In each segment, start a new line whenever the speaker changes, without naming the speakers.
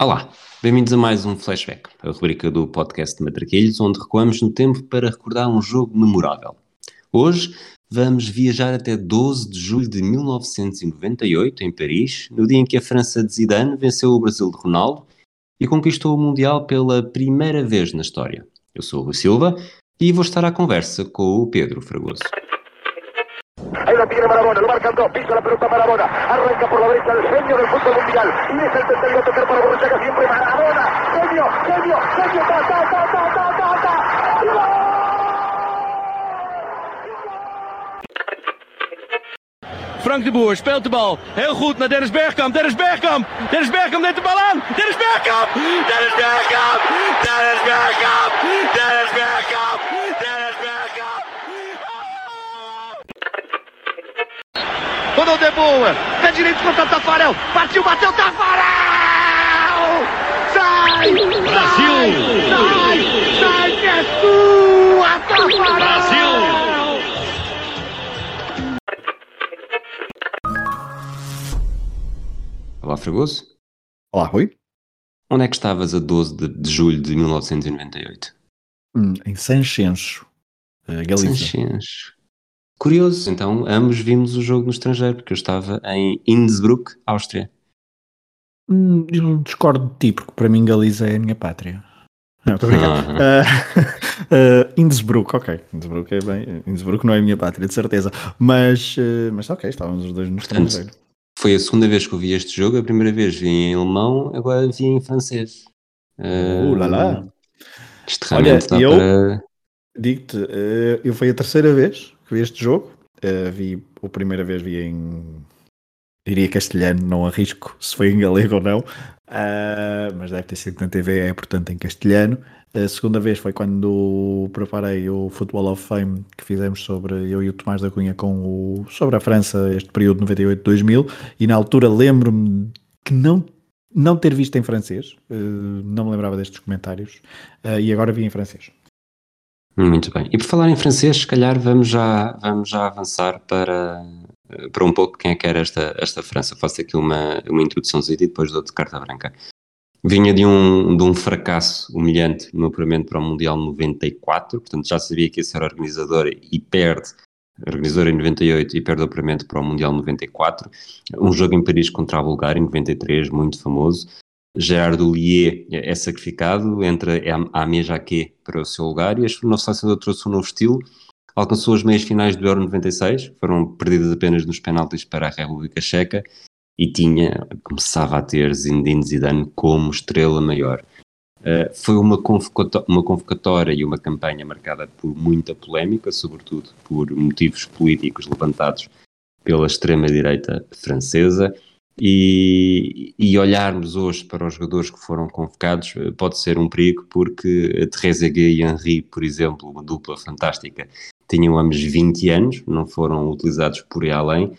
Olá, bem-vindos a mais um Flashback, a rubrica do podcast de Matraquilhos, onde recuamos no tempo para recordar um jogo memorável. Hoje vamos viajar até 12 de julho de 1998, em Paris, no dia em que a França de Zidane venceu o Brasil de Ronaldo e conquistou o Mundial pela primeira vez na história. Eu sou o Silva e vou estar à conversa com o Pedro Fragoso.
Ahí la tiene Marabona, lo marcan dos, pisa la pelota Marabona, arranca por la derecha el genio del fútbol mundial, y es el tercero a tocar para Borruchaga siempre Marabona, genio, genio, genio, ta, ta, ta, ta, ta, ta, ta!
Frank de Boer speelt de bal. Heel goed naar Dennis Bergkamp. Dennis Bergkamp. Dennis Bergkamp neemt de bal aan. Dennis Bergkamp. Dennis Bergkamp. Dennis Bergkamp. Dennis Bergkamp. Rodou de Boer. Pé direito contra Tafarel. Partiu, bateu Tafarel. Sai. Brasil. Sai. Sai que é sua, Tafarel. Brasil.
Olá, Fragoso.
Olá, Rui.
Onde é que estavas a 12 de, de julho de 1998?
Hum, em Sanxenxo, eh, Galiza.
Sanxenxo. Curioso, então ambos vimos o jogo no estrangeiro, porque eu estava em Innsbruck, Áustria.
Hum, eu discordo de ti, porque para mim Galiza é a minha pátria. Não, estou. Uh, uh, Innsbruck, ok. Innsbruck é bem. Innsbruck não é a minha pátria, de certeza. Mas, uh, mas ok, estávamos os dois no
Portanto,
estrangeiro.
Foi a segunda vez que eu vi este jogo, a primeira vez vi em alemão, agora vi em francês.
Uh, lá lá.
Isto
Olha,
realmente dá
eu-
para...
Digo-te, uh, eu foi a terceira vez este jogo. Uh, vi, a primeira vez vi em. Diria castelhano, não arrisco se foi em galego ou não. Uh, mas deve ter sido na TV, é portanto em castelhano. A segunda vez foi quando preparei o Football of Fame que fizemos sobre eu e o Tomás da Cunha com o, sobre a França, este período 98-2000, e na altura lembro-me que não, não ter visto em francês, uh, não me lembrava destes comentários, uh, e agora vi em francês.
Muito bem. E por falar em francês, se calhar vamos já, vamos já avançar para, para um pouco quem é que era esta, esta França. Faço aqui uma, uma introduçãozinha e depois dou-te carta branca. Vinha de um, de um fracasso humilhante no apuramento para o Mundial 94, portanto já sabia que ia ser organizador e perde, organizador em 98 e perde o apuramento para o Mundial 94. Um jogo em Paris contra a Bulgária em 93, muito famoso. Gerard Houllier é sacrificado, entra Amé Jacquet para o seu lugar e este novo selecionador trouxe um novo estilo, alcançou as meias finais do Euro 96, foram perdidas apenas nos penaltis para a República Checa e tinha, começava a ter Zinedine Zidane como estrela maior. Uh, foi uma, uma convocatória e uma campanha marcada por muita polémica, sobretudo por motivos políticos levantados pela extrema-direita francesa. E, e, olharmos hoje para os jogadores que foram convocados pode ser um perigo, porque Trezeguet e Henry, por exemplo, uma dupla fantástica, tinham ambos 20 anos, não foram utilizados por aí além.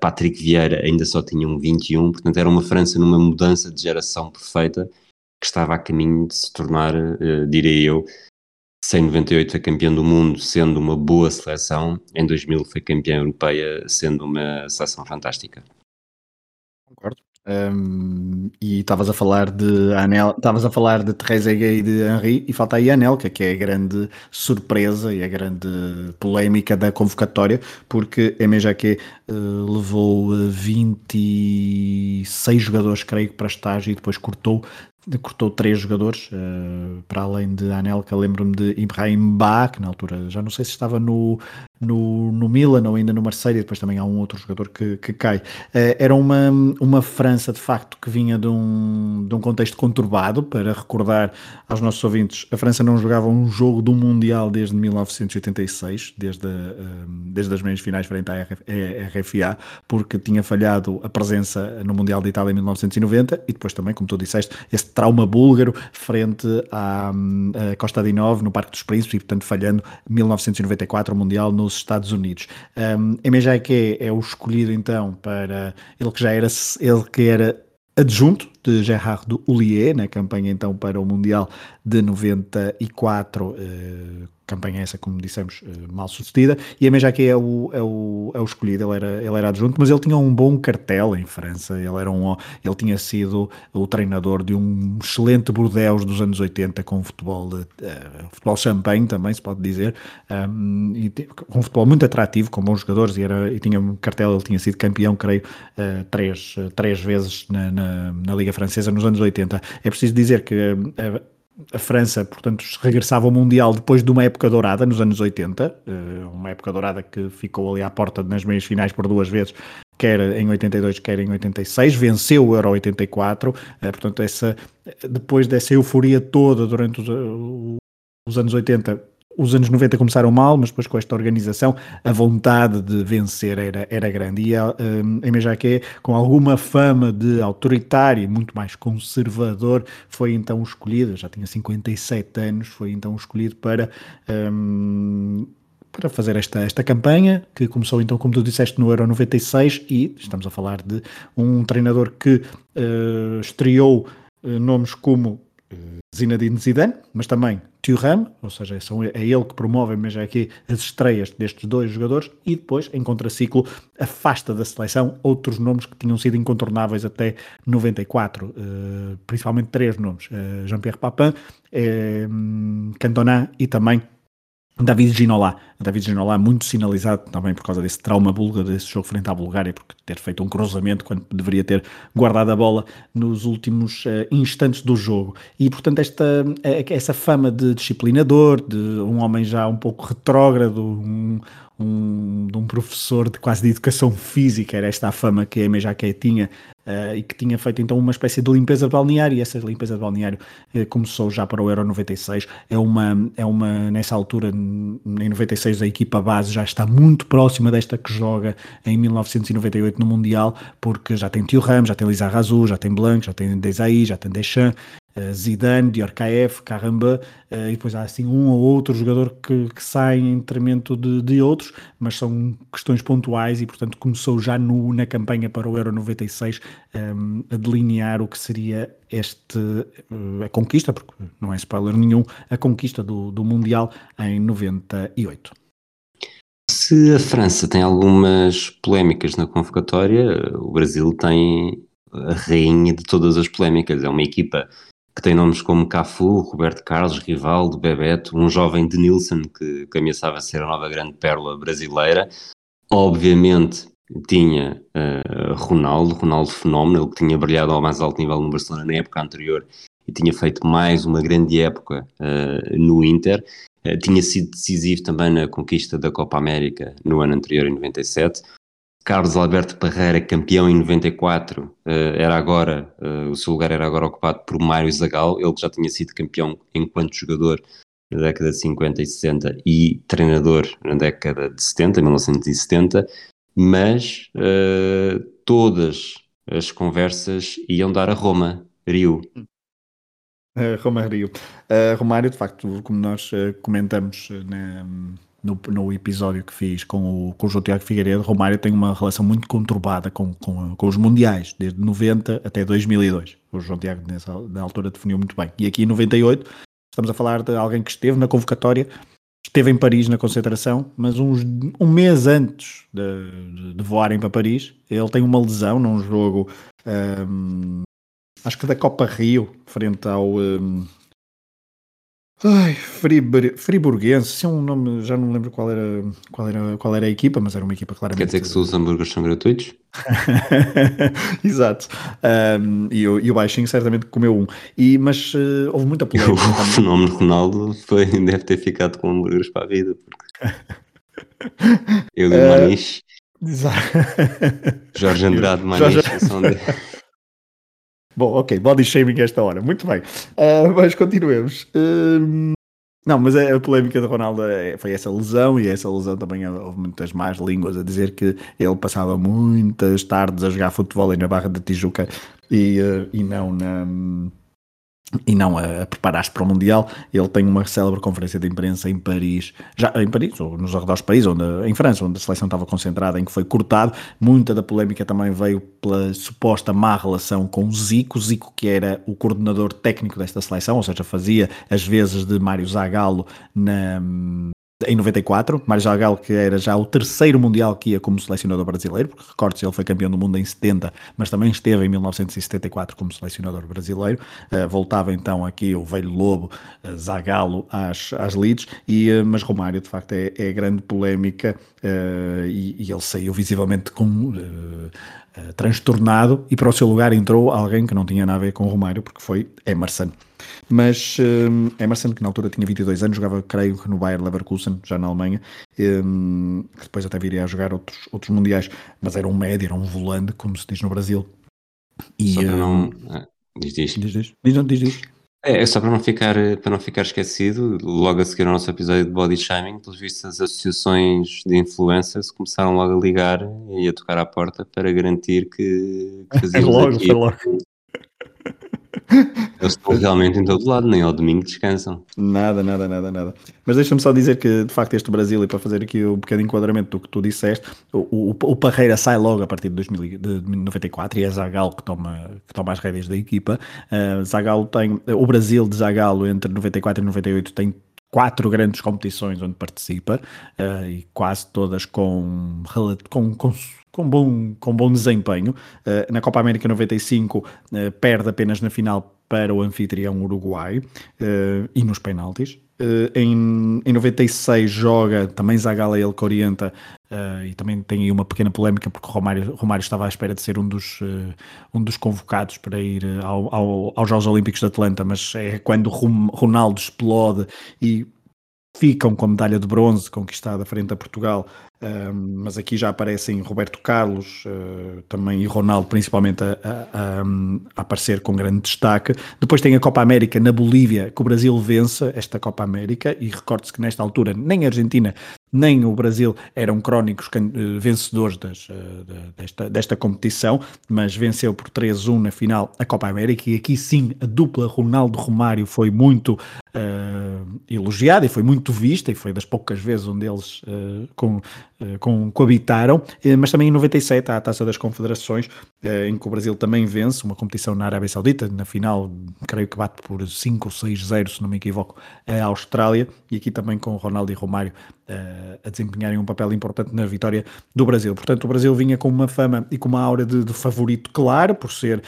Patrick Vieira ainda só tinha um 21, portanto era uma França numa mudança de geração perfeita que estava a caminho de se tornar, uh, direi eu, sem 98 foi campeão do mundo, sendo uma boa seleção, em 2000 foi campeã europeia, sendo uma seleção fantástica.
Concordo. Um, e estavas a falar de Anel, estavas a falar de Trezeguet e de Henry e falta aí a Anelka, que é a grande surpresa e a grande polémica da convocatória, porque a MJQ uh, levou 26 jogadores, creio, para estágio e depois cortou cortou três jogadores, uh, para além de Anelka, lembro-me de Ibrahim Ba, que na altura já não sei se estava no, no, no Milan ou ainda no Marseille, depois também há um outro jogador que, que cai. Uh, era uma, uma França, de facto, que vinha de um, de um contexto conturbado, para recordar aos nossos ouvintes, a França não jogava um jogo do Mundial desde 1986, desde, uh, desde as meias finais frente à RFA, porque tinha falhado a presença no Mundial de Itália em 1990, e depois também, como tu disseste, esse trauma búlgaro frente à, Costa de Nove, no Parque dos Príncipes, e portanto falhando 1994 o Mundial Estados Unidos. Um, MJK é o escolhido então para ele que já era ele que era adjunto de Gerard Houllier na campanha então para o Mundial de 94, eh, campanha essa, como dissemos, mal sucedida, e a Mejaque é o, é, o, é o escolhido, ele era, ele era adjunto, mas ele tinha um bom cartel em França, ele, era um, ele tinha sido o treinador de um excelente Bordeaux dos anos 80 com futebol, uh, futebol champanhe também, se pode dizer, um, e com um futebol muito atrativo, com bons jogadores, e, era, e tinha um cartel, ele tinha sido campeão, creio, uh, três, três vezes na, na, na, Liga Francesa nos anos 80. É preciso dizer que uh, a França, portanto, regressava ao Mundial depois de uma época dourada, nos anos 80, uma época dourada que ficou ali à porta nas meias finais por duas vezes, quer em 82, quer em 86, venceu o Euro 84, portanto, essa, depois dessa euforia toda durante os, os anos 80, os anos 90 começaram mal, mas depois com esta organização a vontade de vencer era, era grande. E a, um, MJQ, com alguma fama de autoritário e muito mais conservador, foi então escolhido, já tinha 57 anos, foi então escolhido para. Um, para fazer esta, esta campanha, que começou então, como tu disseste, no Euro 96, e estamos a falar de um treinador que uh, estreou uh, nomes como Zinedine Zidane, mas também Thuram, ou seja, são, é ele que promove mesmo aqui as estreias destes dois jogadores e depois, em contraciclo, afasta da seleção outros nomes que tinham sido incontornáveis até 94, uh, eh, principalmente três nomes, uh, Jean-Pierre Papin, Cantona e também David Ginola, David Ginola muito sinalizado também por causa desse trauma búlgaro, desse jogo frente à Bulgária, porque ter feito um cruzamento quando deveria ter guardado a bola nos últimos uh, instantes do jogo. E portanto esta, eh, essa fama de disciplinador, de um homem já um pouco retrógrado, um, um, de um professor de quase de educação física, era esta a fama que a Emejaque tinha Uh, e que tinha feito então uma espécie de limpeza de balneário, e essa limpeza de balneário uh, começou já para o Euro 96. É uma, é uma, nessa altura, em 96, a equipa base já está muito próxima desta que joga em 1998 no Mundial, porque já tem Tio Ram, já tem Lisa Razou, já tem Blanc, já tem Desailly, já tem Deschamps, Zidane, Diorkaev, Caramba, uh, e depois há assim um ou outro jogador que, que sai em detrimento de, de, outros, mas são questões pontuais e, portanto, começou já no, na campanha para o Euro 96 um, a delinear o que seria este, uh, a conquista, porque não é spoiler nenhum, a conquista do, do Mundial em 98.
Se a França tem algumas polémicas na convocatória, o Brasil tem a rainha de todas as polémicas. É uma equipa que tem nomes como Cafu, Roberto Carlos, Rivaldo, Bebeto, um jovem de Nilsson que, que ameaçava ser a nova grande pérola brasileira. Obviamente tinha uh, Ronaldo, Ronaldo fenómeno, ele que tinha brilhado ao mais alto nível no Barcelona na época anterior e tinha feito mais uma grande época uh, no Inter. Uh, tinha sido decisivo também na conquista da Copa América no ano anterior, em 97. Carlos Alberto Parreira, campeão em 94, eh, era agora, eh, o seu lugar era agora ocupado por Mário Zagal, ele já tinha sido campeão enquanto jogador na década de 50 e 60 e treinador na década de 70, 1970, mas uh, todas as conversas iam dar a Roma, Rio.
Roma, Rio. Uh, Romário, de facto, como nós comentamos na no, no episódio que fiz com o, com o João Tiago Figueiredo, Romário tem uma relação muito conturbada com, com, com os mundiais, desde 90 até 2002. O João Tiago, nessa na altura, definiu muito bem. E aqui em 98, estamos a falar de alguém que esteve na convocatória, esteve em Paris na concentração, mas uns, um mês antes de, de, de voarem para Paris, ele tem uma lesão num jogo, um, acho que da Copa Rio, frente ao. Um, Ai, Fribur, Friburguense, é um nome, já não me lembro qual era, qual, era, qual era a equipa, mas era uma equipa claramente.
Quer dizer que os hambúrgueres são gratuitos?
Exato. Um, e, o, e o Baixinho certamente comeu um. E, mas uh, houve muita polêmica.
O fenómeno Ronaldo foi, deve ter ficado com hambúrgueres para a vida. Porque... Eu e o uh, Maniche. Exato. Jorge Andrade Maniche Jorge...
Bom, ok, body shaming esta hora, muito bem. Uh, mas continuemos. Uh, não, mas a, polémica de Ronaldo é, foi essa lesão, e essa lesão também houve muitas más línguas a dizer que ele passava muitas tardes a jogar futebol aí na Barra da Tijuca e, uh, e não na e não a, a preparar-se para o Mundial. Ele tem uma célebre conferência de imprensa em Paris, já em Paris, ou nos arredores do país, onde, em França, onde a seleção estava concentrada, em que foi cortado. Muita da polémica também veio pela suposta má relação com Zico, Zico que era o coordenador técnico desta seleção, ou seja, fazia as vezes de Mário Zagallo na, em 94, Mário Zagallo que era já o terceiro Mundial que ia como selecionador brasileiro, porque recorde-se ele foi campeão do mundo em 70, mas também esteve em 1974 como selecionador brasileiro, uh, voltava então aqui o velho lobo uh, Zagallo às, às leads, e, uh, mas Romário de facto é, é grande polémica e, e, ele saiu visivelmente com... transtornado e para o seu lugar entrou alguém que não tinha nada a ver com Romário porque foi Emerson mas um, Emerson, que na altura tinha 22 anos, jogava, creio que no Bayer Leverkusen, já na Alemanha, um, que depois até viria a jogar outros, outros mundiais, mas era um médio, era um volante, como se diz no Brasil.
E, só para não. Ah, diz, diz.
Diz, diz. Diz, diz, diz.
É, é, só para não, ficar, para não ficar esquecido, logo a seguir ao nosso episódio de body shaming, pelos vistos as associações de influencers começaram logo a ligar e a tocar à porta para garantir que, que fazíamos
logo,
aqui,
logo.
Eles estão realmente em todo lado, nem ao domingo descansam.
Nada, nada, nada, nada. Mas deixa-me só dizer que, de facto, este Brasil, e para fazer aqui um de enquadramento do que tu disseste, o, o, o Parreira sai logo a partir de, 1994 e é Zagallo que toma, que toma as rédeas da equipa. Uh, Zagallo tem, o Brasil de Zagallo entre 94 e 98 tem quatro grandes competições onde participa uh, e quase todas com, com, com com bom, com bom desempenho. Uh, na Copa América 95 uh, perde apenas na final para o anfitrião Uruguai uh, e nos penaltis. em, em 96 joga também Zagallo ele que orienta e também tem aí uma pequena polémica porque Romário, Romário estava à espera de ser um dos, um dos convocados para ir ao, ao, aos Jogos Olímpicos de Atlanta, mas é quando Ronaldo explode e ficam com a medalha de bronze conquistada frente a Portugal mas aqui já aparecem Roberto Carlos uh, também e Ronaldo, principalmente, a, a, a, aparecer com grande destaque. Depois tem a Copa América na Bolívia, que o Brasil vence esta Copa América, e recorde-se que nesta altura nem a Argentina nem o Brasil eram crónicos uh, vencedores das, uh, desta, desta competição, mas venceu por 3-1 na final a Copa América, e aqui sim a dupla Ronaldo-Romário foi muito elogiada e foi muito vista, e foi das poucas vezes onde eles com eh, com, coabitaram, mas também em 97 há a Taça das Confederações, em que o Brasil também vence uma competição na Arábia Saudita, na final creio que bate por 5 ou 6-0, se não me equivoco, a Austrália, e aqui também com Ronaldo e Romário a desempenharem um papel importante na vitória do Brasil. Portanto, o Brasil vinha com uma fama e com uma aura de, de favorito claro, por ser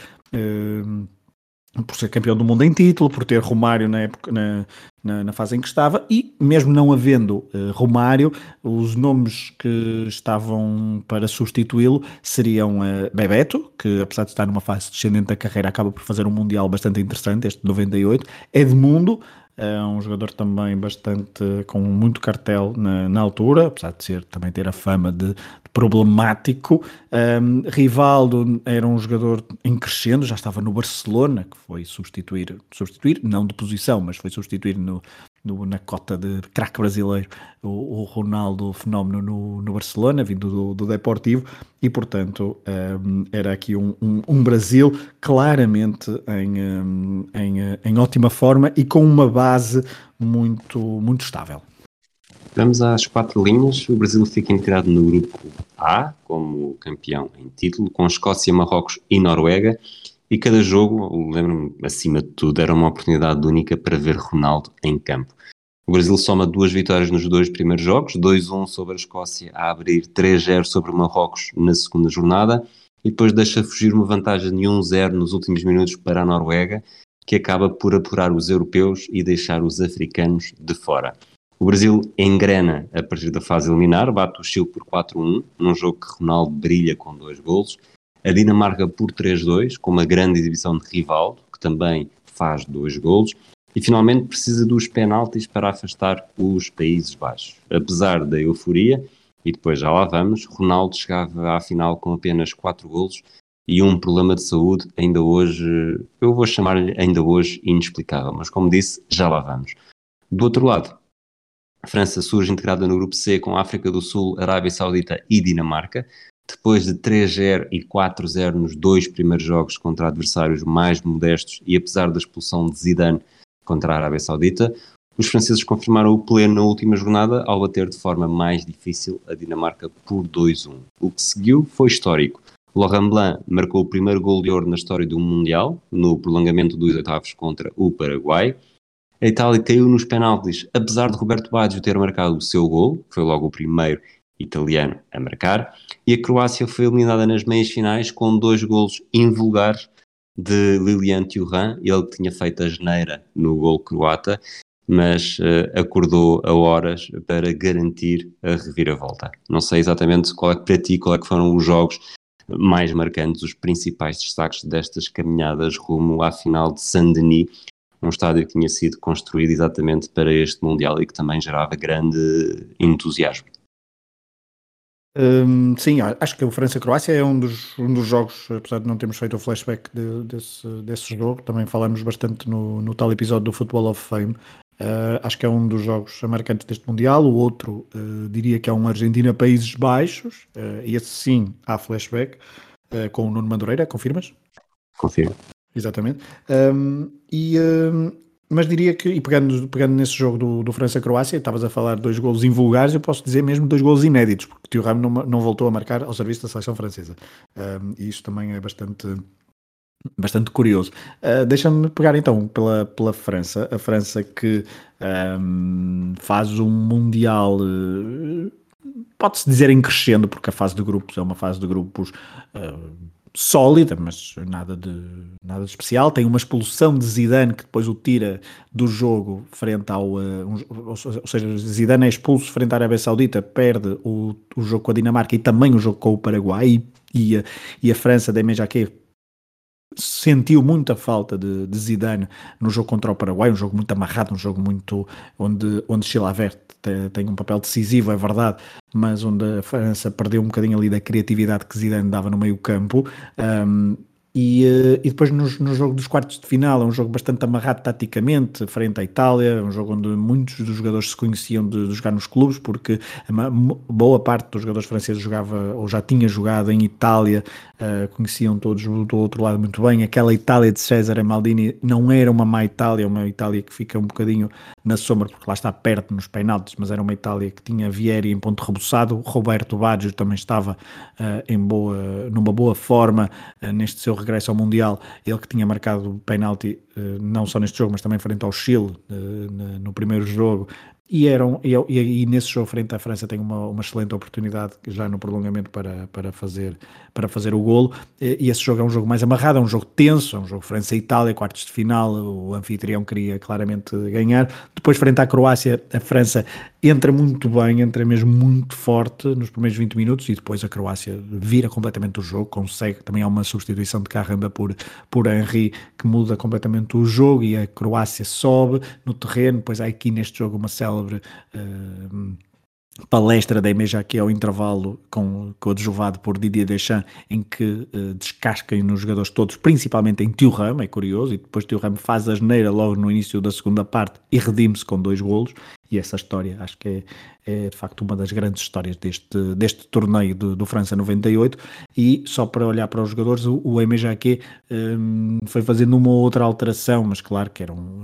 por ser campeão do mundo em título, por ter Romário na, época, na, na, na fase em que estava, e mesmo não havendo uh, Romário, os nomes que estavam para substituí-lo seriam uh, Bebeto, que apesar de estar numa fase descendente da carreira, acaba por fazer um Mundial bastante interessante, este de 98, Edmundo, é um jogador também bastante com muito cartel na, na altura, apesar de ser também ter a fama de, problemático. Um, Rivaldo era um jogador em crescendo, já estava no Barcelona, que foi substituir, substituir, não de posição, mas foi substituir no, no, na cota de craque brasileiro, o, o, Ronaldo fenómeno no, no Barcelona, vindo do, do Deportivo, e portanto um, era aqui um, um, um, Brasil claramente em, hum, em, em ótima forma e com uma base muito, muito estável.
Vamos às quatro linhas. O Brasil fica integrado no grupo A, como campeão em título, com Escócia, Marrocos e Noruega. E cada jogo, lembro-me, acima de tudo, era uma oportunidade única para ver Ronaldo em campo. O Brasil soma duas vitórias nos dois primeiros jogos, 2-1 sobre a Escócia a abrir 3-0 sobre o Marrocos na segunda jornada, e depois deixa fugir uma vantagem de 1-0 nos últimos minutos para a Noruega, que acaba por apurar os europeus e deixar os africanos de fora. O Brasil engrena a partir da fase eliminar, bate o Chile por 4-1, num jogo que Ronaldo brilha com dois golos, a Dinamarca por 3-2, com uma grande exibição de Rivaldo, que também faz dois golos, e finalmente precisa dos penaltis para afastar os Países Baixos. Apesar da euforia, e depois já lá vamos, Ronaldo chegava à final com apenas 4 golos e um problema de saúde ainda hoje, eu vou chamar-lhe ainda hoje inexplicável, mas como disse, já lá vamos. Do outro lado, a França surge integrada no grupo C com África do Sul, Arábia Saudita e Dinamarca, depois de 3-0 e 4-0 nos dois primeiros jogos contra adversários mais modestos e apesar da expulsão de Zidane contra a Arábia Saudita, os franceses confirmaram o pleno na última jornada ao bater de forma mais difícil a Dinamarca por 2-1. O que seguiu foi histórico. Laurent Blanc marcou o primeiro gol de ouro na história do Mundial, no prolongamento dos oitavos contra o Paraguai. A Itália caiu nos penaltis, apesar de Roberto Baggio ter marcado o seu gol, que foi logo o primeiro italiano a marcar, e a Croácia foi eliminada nas meias finais com dois golos invulgares de Lilian Thuram, ele que tinha feito a geneira no gol croata, mas uh, acordou a horas para garantir a reviravolta. Não sei exatamente qual é que para ti, qual é que foram os jogos mais marcantes, os principais destaques destas caminhadas rumo à final de Saint-Denis, um estádio que tinha sido construído exatamente para este Mundial e que também gerava grande entusiasmo.
Hum, sim, acho que o França-Croácia é um dos, um dos jogos, apesar de não termos feito o flashback de, desse, desse jogo, também falamos bastante no, no tal episódio do Football of Fame. Uh, acho que é um dos jogos marcantes deste Mundial. O outro, uh, diria que é um Argentina-Países Baixos, uh, e esse sim há flashback, com o Nuno Madureira, confirmas?
Confirmo.
Exatamente. Um, e, um, mas diria que, e pegando, pegando nesse jogo do, do França-Croácia, estavas a falar dois golos invulgares, eu posso dizer mesmo dois golos inéditos, porque Tio Ramo não, não voltou a marcar ao serviço da seleção francesa. Um, e isso também é bastante, bastante curioso. Uh, Deixa-me pegar então pela, pela França, a França que um, faz um Mundial. Uh, Pode-se dizer em crescendo, porque a fase de grupos é uma fase de grupos uh, sólida, mas nada de, nada de especial. Tem uma expulsão de Zidane que depois o tira do jogo frente ao. Uh, ou seja, Zidane é expulso frente à Arábia Saudita, perde o, o jogo com a Dinamarca e também o jogo com o Paraguai. E, e, a, e a França, da Jacquet, sentiu muita falta de, de, Zidane no jogo contra o Paraguai, um jogo muito amarrado, um jogo muito onde, onde Chilavert tem, tem um papel decisivo, é verdade, mas onde a França perdeu um bocadinho ali da criatividade que Zidane dava no meio campo. Um, e, eh, e depois no, no, jogo dos quartos de final, é um jogo bastante amarrado taticamente, frente à Itália, um jogo onde muitos dos jogadores se conheciam de, de jogar nos clubes, porque boa parte dos jogadores franceses jogava ou já tinha jogado em Itália, uh, conheciam todos do outro lado muito bem. Aquela Itália de César Maldini não era uma má Itália, uma Itália que fica um bocadinho na sombra, porque lá está perto nos penaltis, mas era uma Itália que tinha Vieri em ponto rebuçado, Roberto Baggio também estava uh, em boa, numa boa forma uh, neste seu regresso ao Mundial, ele que tinha marcado penalti não só neste jogo, mas também frente ao Chile no primeiro jogo, e, eram, e, e, e, nesse jogo frente à França tem uma, uma excelente oportunidade já no prolongamento para, para, fazer, para fazer o golo. E, esse jogo é um jogo mais amarrado, é um jogo tenso, é um jogo França-Itália, quartos de final. O anfitrião queria claramente ganhar. Depois, frente à Croácia, a França entra muito bem, entra mesmo muito forte nos primeiros 20 minutos e depois a Croácia vira completamente o jogo, consegue. Também há uma substituição de Carramba por, por Henry que muda completamente o jogo e a Croácia sobe no terreno. Depois há aqui neste jogo uma célula célebre uh, palestra da EMEJA que é o intervalo com, coadjuvado por Didier Deschamps em que uh, descascam nos jogadores todos, principalmente em Thuram, é curioso, e depois Thuram faz a geneira logo no início da segunda parte e redime-se com dois golos, e essa história acho que é, é, de facto uma das grandes histórias deste, deste torneio do, do, França 98 e só para olhar para os jogadores o, o Emejaque um, foi fazendo uma outra alteração mas claro que um,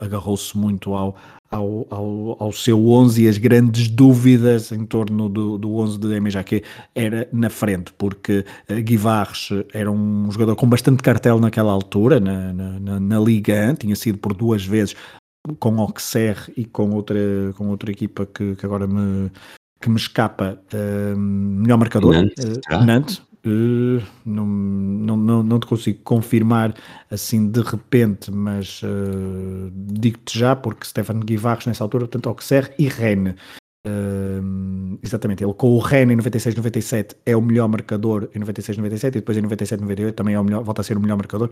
agarrou-se muito ao, ao, ao, ao, seu 11 e as grandes dúvidas em torno do, do 11 de Emejaque era na frente porque uh, Guivarres era um jogador com bastante cartel naquela altura na, na, na, na Liga, tinha sido por duas vezes com Auxerre e com outra, com outra equipa que, que agora me, que me escapa, uh, melhor marcador, Nantes. Uh, Nantes. Uh, não, não, não, não te consigo confirmar assim de repente, mas uh, digo-te já, porque Stefan Guivarres nessa altura, portanto, Auxerre e Rennes. Uh, exatamente, ele com o Rennes em 96, 97 é o melhor marcador em 96, 97 e depois em 97, 98 também é o melhor, volta a ser o melhor marcador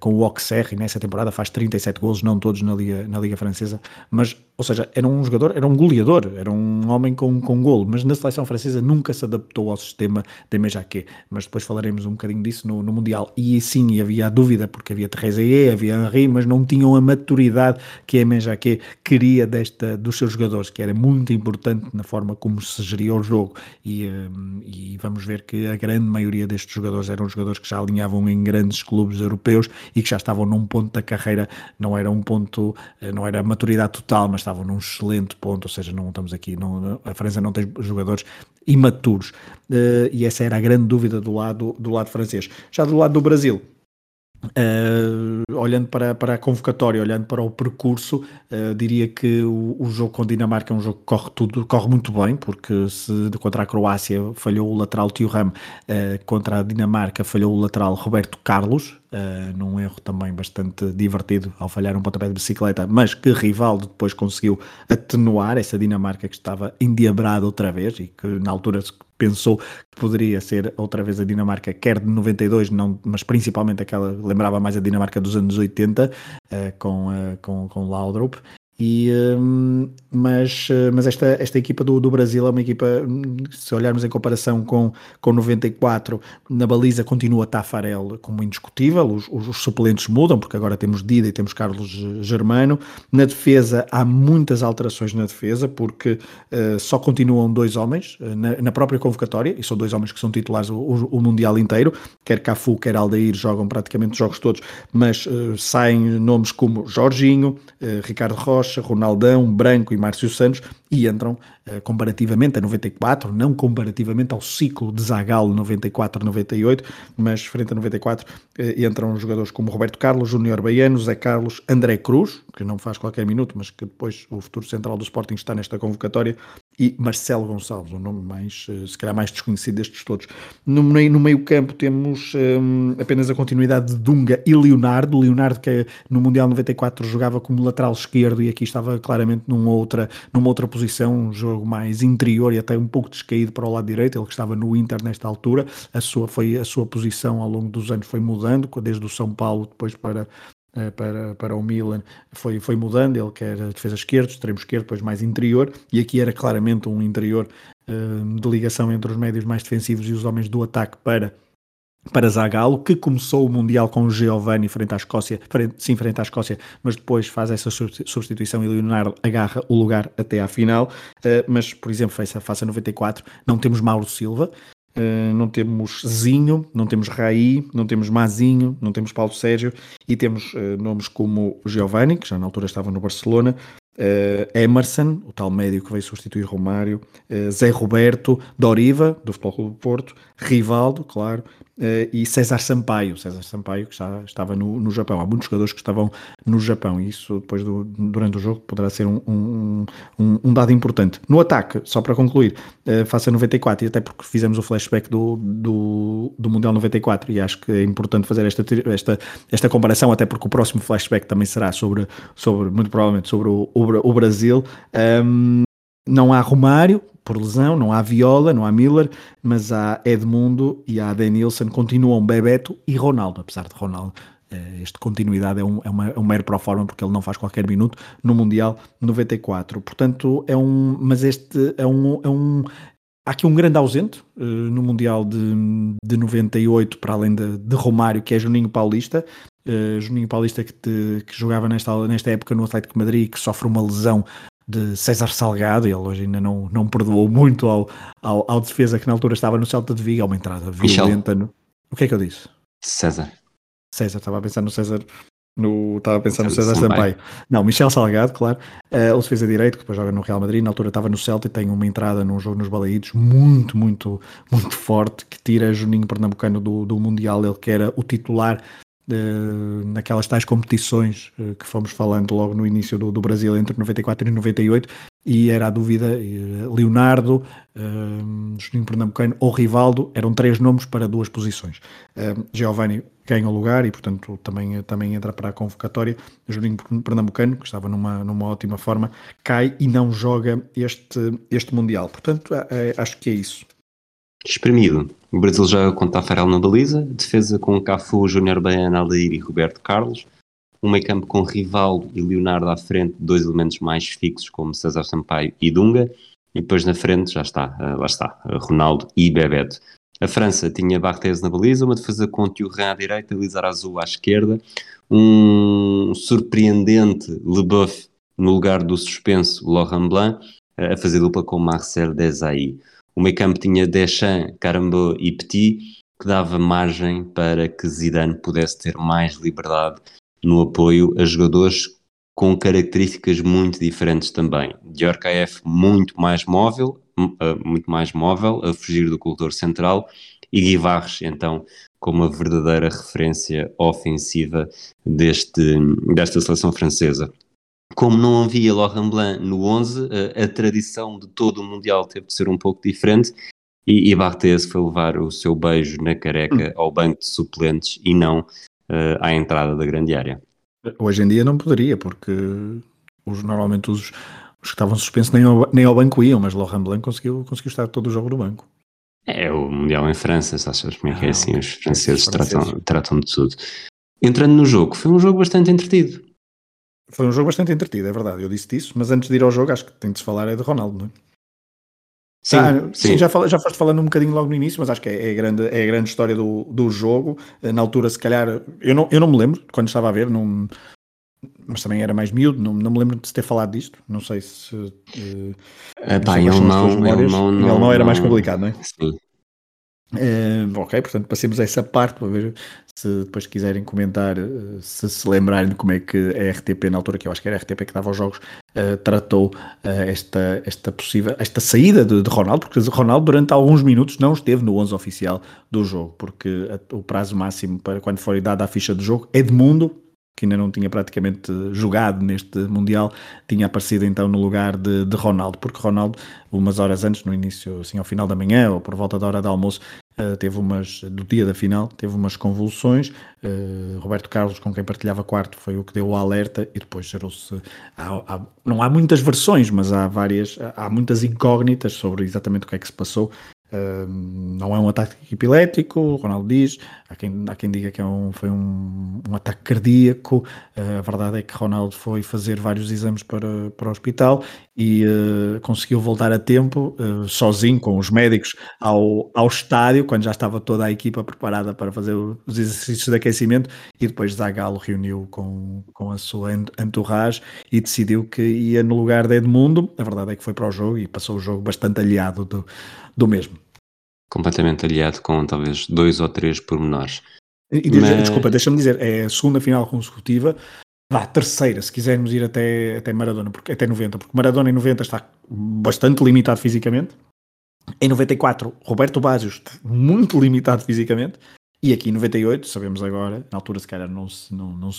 com o Auxerre nessa temporada faz 37 golos, não todos na Liga, na Liga Francesa, mas ou seja, era um jogador, era um goleador, era um homem com, com golo, mas na seleção francesa nunca se adaptou ao sistema de Mejaquet, mas depois falaremos um bocadinho disso no, no Mundial, e sim, havia a dúvida, porque havia Trezeguet, havia Henri, mas não tinham a maturidade que a Mejaquet queria desta, dos seus jogadores, que era muito importante na forma como se geria o jogo, e, hum, e vamos ver que a grande maioria destes jogadores eram jogadores que já alinhavam em grandes clubes europeus e que já estavam num ponto da carreira, não era um ponto, eh, não era maturidade total, mas estavam num excelente ponto, ou seja, não estamos aqui, não, a França não tem jogadores imaturos, uh, e essa era a grande dúvida do lado, do lado francês. Já do lado do Brasil, Uh, olhando para, para a convocatória, olhando para o percurso, uh, diria que o, o, jogo com Dinamarca é um jogo que corre tudo, corre muito bem, porque se contra a Croácia falhou o lateral Tio Ram, uh, contra a Dinamarca falhou o lateral Roberto Carlos, num erro também bastante divertido ao falhar um pontapé de bicicleta, mas que Rivaldo depois conseguiu atenuar essa Dinamarca que estava endiabrada outra vez e que na altura pensou que poderia ser outra vez a Dinamarca, quer de 92, não, mas principalmente aquela, lembrava mais a Dinamarca dos anos 80, uh, eh, com, uh, com, com Laudrup, e, um, mas, mas esta, esta equipa do, do Brasil é uma equipa, se olharmos em comparação com, com 94, na baliza continua Tafarel como indiscutível, os, os, os suplentes mudam, porque agora temos Dida e temos Carlos Germano. Na defesa há muitas alterações na defesa, porque uh, só continuam dois homens uh, na, na, própria convocatória, e são dois homens que são titulares o, o, o, Mundial inteiro, quer Cafu, quer Aldair jogam praticamente os jogos todos, mas uh, saem nomes como Jorginho, Ricardo Rocha, Rocha, Ronaldão, Branco e Márcio Santos e entram uh, comparativamente a 94, não comparativamente ao ciclo de Zagallo 94-98, mas frente a 94 uh, entram jogadores como Roberto Carlos, Júnior Baiano, Zé Carlos, André Cruz, que não faz qualquer minuto, mas que depois o futuro central do Sporting está nesta convocatória, e Marcelo Gonçalves, o nome mais, uh, se calhar mais desconhecido destes todos. No no meio campo temos um, apenas a continuidade de Dunga e Leonardo, Leonardo que no Mundial 94 jogava como lateral esquerdo e aqui estava claramente numa outra, numa outra posição, um jogo mais interior e até um pouco descaído para o lado direito, ele que estava no Inter nesta altura, a sua, foi, a sua posição ao longo dos anos foi mudando, desde o São Paulo depois para, eh, para, para o Milan foi, foi mudando, ele que era defesa esquerda, extremo esquerdo, depois mais interior, e aqui era claramente um interior uh, de ligação entre os médios mais defensivos e os homens do ataque para para Zagallo, que começou o Mundial com Giovanni frente à Escócia, frente, sim, frente à Escócia, mas depois faz essa substituição e Leonardo agarra o lugar até à final. Uh, mas, por exemplo, face a, face a 94, não temos Mauro Silva, uh, não temos Zinho, não temos Raí, não temos Mazinho, não temos Paulo Sérgio e temos uh, nomes como Giovanni, que já na altura estava no Barcelona, Uh, Emerson, o tal médio que veio substituir Romário, Zé Roberto, Doriva, do Futebol Clube do Porto, Rivaldo, claro, e César Sampaio, César Sampaio que estava no, no Japão. Há muitos jogadores que estavam no Japão e isso depois do, durante o jogo poderá ser um, um, um, um dado importante. No ataque, só para concluir, uh, face a 94, e até porque fizemos o flashback do, do, do Mundial 94 e acho que é importante fazer esta, esta, esta comparação, até porque o próximo flashback também será sobre, sobre muito provavelmente sobre o, o, o Brasil. Um, não há Romário, por lesão, não há Viola, não há Miller, mas há Edmundo e há Denilson, continuam Bebeto e Ronaldo, apesar de Ronaldo eh, este continuidade é um, é, uma, é um mero pro forma porque ele não faz qualquer minuto no Mundial 94. Portanto, é um. Mas este é um. É um há aqui um grande ausente uh, no Mundial de, de 98, para além de, de Romário, que é Juninho Paulista. Uh, Juninho Paulista que, te, que jogava nesta, nesta época no Atlético Madrid, que sofre uma lesão de César Salgado, ele hoje ainda não, não perdoou muito ao, ao, ao defesa que na altura estava no Celta de Vigo, uma entrada violenta. No... O que é que eu disse?
César.
César, estava a pensar no César. No, estava a pensar no César Sampaio. Não, Michel Salgado, claro. Uh, o defesa direito, que depois joga no Real Madrid, na altura estava no Celta e tem uma entrada num jogo nos Balaídos muito, muito, muito forte, que tira Juninho Pernambucano do, do Mundial, ele que era o titular naquelas tais competições uh, que fomos falando logo no início do, do, Brasil entre 94 e 98 e era a dúvida uh, Leonardo, Juninho Pernambucano ou Rivaldo eram três nomes para duas posições. Giovanni ganha o lugar e portanto também, também entra para a convocatória. Juninho Pernambucano que estava numa, numa ótima forma cai e não joga este, este Mundial. Portanto acho que é isso
Espremido. O Brasil joga com Tafarel na baliza, defesa com Cafu, Júnior Baiana, Aldair e Roberto Carlos, um meio campo com Rivaldo e Leonardo à frente, dois elementos mais fixos como César Sampaio e Dunga, e depois na frente já está, uh, lá está, uh, Ronaldo e Bebeto. A França tinha Barthez na baliza, uma defesa com Thuram à direita, Lizarazu à esquerda, um surpreendente Leboeuf no lugar do suspenso Laurent Blanc, a fazer dupla com Marcel Desailly. O meio campo tinha Deschamps, Carambeau e Petit, que dava margem para que Zidane pudesse ter mais liberdade no apoio a jogadores com características muito diferentes também. Djorkaeff muito mais móvel, muito mais móvel, a fugir do corredor central, e Guivarres, então, como a verdadeira referência ofensiva deste, desta seleção francesa. Como não havia Laurent Blanc no 11, a, a tradição de todo o Mundial teve de ser um pouco diferente e, e Barthez foi levar o seu beijo na careca hum. ao banco de suplentes e não uh, à entrada da grande área.
Hoje em dia não poderia, porque os, normalmente os, os que estavam suspensos nem ao, nem ao banco iam, mas Laurent Blanc conseguiu, conseguiu estar todo o jogo no banco.
É o Mundial em França, sabes como é que é ah, assim? Os franceses, Tratam, tratam de tudo. Entrando no jogo, foi um jogo bastante entretido.
Foi um jogo bastante entretido, é verdade, eu disse isso, mas antes de ir ao jogo, acho que tem de se falar é de Ronaldo, não é? Sim, ah, sim. sim já, fala, já foste falando um bocadinho logo no início, mas acho que é, é, a, grande, é a grande história do, do jogo. Na altura, se calhar, eu não, eu não me lembro quando estava a ver, não, mas também era mais miúdo, não, não me lembro de ter falado disto. Não sei se. Uh,
Epá, em alemão, em alemão,
não, alemão era mais complicado, não é? Sim. Uh, ok, portanto passemos a essa parte para ver se depois quiserem comentar, uh, se se lembrarem de como é que a RTP, na altura que eu acho que era a RTP que dava os jogos, uh, tratou esta, esta possível, esta saída de, de, Ronaldo, porque Ronaldo durante alguns minutos não esteve no 11 oficial do jogo, porque a, o prazo máximo para quando for dada a ficha do jogo, Edmundo, que ainda não tinha praticamente jogado neste Mundial, tinha aparecido então no lugar de, de, Ronaldo, porque Ronaldo, umas horas antes, no início, assim ao final da manhã, ou por volta da hora do almoço, uh, teve umas, do dia da final, teve umas convulsões, uh, Roberto Carlos, com quem partilhava quarto, foi o que deu o alerta, e depois gerou-se, não há muitas versões, mas há várias, há muitas incógnitas sobre exatamente o que é que se passou, não é um ataque epilético, o Ronaldo diz, há quem, há quem diga que é um, foi um, um ataque cardíaco, uh, a verdade é que Ronaldo foi fazer vários exames para, para o hospital e uh, conseguiu voltar a tempo, uh, sozinho, com os médicos, ao, ao estádio, quando já estava toda a equipa preparada para fazer os exercícios de aquecimento, e depois Zagallo reuniu com, com a sua entourage e decidiu que ia no lugar de Edmundo, a verdade é que foi para o jogo e passou o jogo bastante aliado do, do mesmo
completamente aliado com talvez dois ou três pormenores.
E, Mas... Desculpa, deixa-me dizer, é a segunda final consecutiva, vá, terceira, se quisermos ir até, até Maradona, porque, até 90, porque Maradona em 90 está bastante limitado fisicamente, em 94, Roberto Baggio muito limitado fisicamente, e aqui em 98, sabemos agora, na altura se calhar não, não, não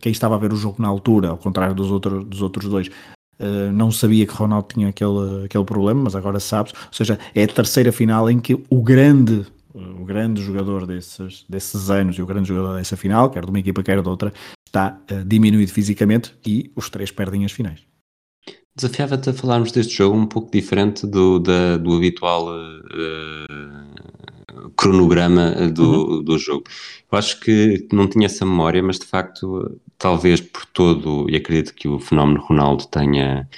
quem estava a ver o jogo na altura, ao contrário dos, outro, dos outros dois, Uh, não sabia que Ronaldo tinha aquele, aquele problema, mas agora sabes. Ou seja, é a terceira final em que o grande, o grande jogador desses, desses anos e o grande jogador dessa final, quer de uma equipa, quer de outra, está uh, diminuído fisicamente e os três perdem as finais.
Desafiava-te a falarmos deste jogo um pouco diferente do, da, do habitual uh, cronograma do, uhum. do jogo. Eu acho que não tinha essa memória, mas de facto, talvez por todo, e acredito que o fenómeno Ronaldo tenha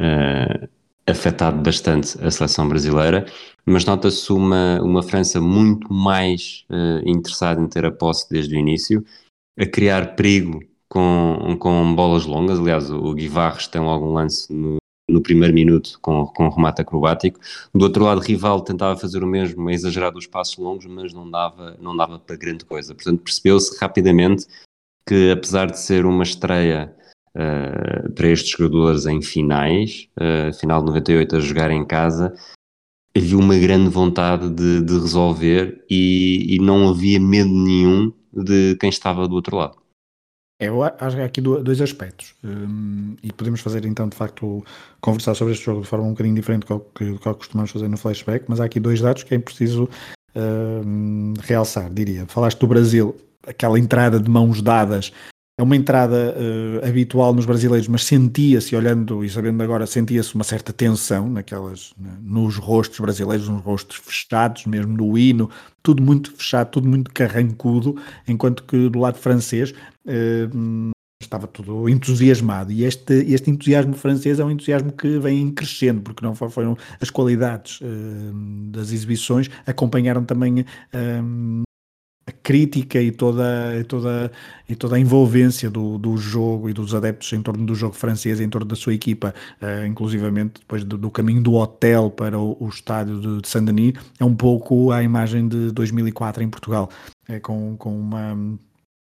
uh, afetado bastante a seleção brasileira, mas nota-se uma, uma França muito mais uh, interessada em ter a posse desde o início, a criar perigo com, com bolas longas. Aliás, o Guivarres tem logo um lance no, no primeiro minuto com, com um remate acrobático. Do outro lado, Rival tentava fazer o mesmo, exagerar dos passos longos, mas não dava, não dava para grande coisa. Portanto, percebeu-se rapidamente que, apesar de ser uma estreia uh, para estes jogadores em finais, uh, final de 98 a jogar em casa, havia uma grande vontade de, de resolver e, e não havia medo nenhum de quem estava do outro lado.
É, acho que há aqui dois aspectos. Um, e podemos fazer então de facto conversar sobre este jogo de forma um bocadinho diferente do que, do que costumamos fazer no flashback, mas há aqui dois dados que é preciso um, realçar, diria. Falaste do Brasil, aquela entrada de mãos dadas. É uma entrada uh, habitual nos brasileiros, mas sentia-se, olhando e sabendo agora, sentia-se uma certa tensão naquelas, né, nos rostos brasileiros, nos rostos fechados, mesmo no hino, tudo muito fechado, tudo muito carrancudo, enquanto que do lado francês uh, estava tudo entusiasmado. E este, este entusiasmo francês é um entusiasmo que vem crescendo porque não foram as qualidades uh, das exibições acompanharam também uh, a crítica e toda, e toda, e toda a envolvência do, do jogo e dos adeptos em torno do jogo francês, em torno da sua equipa, uh, inclusivamente depois do, do, caminho do hotel para o, o estádio de, de Saint-Denis, é um pouco a imagem de 2004 em Portugal, é, com, com uma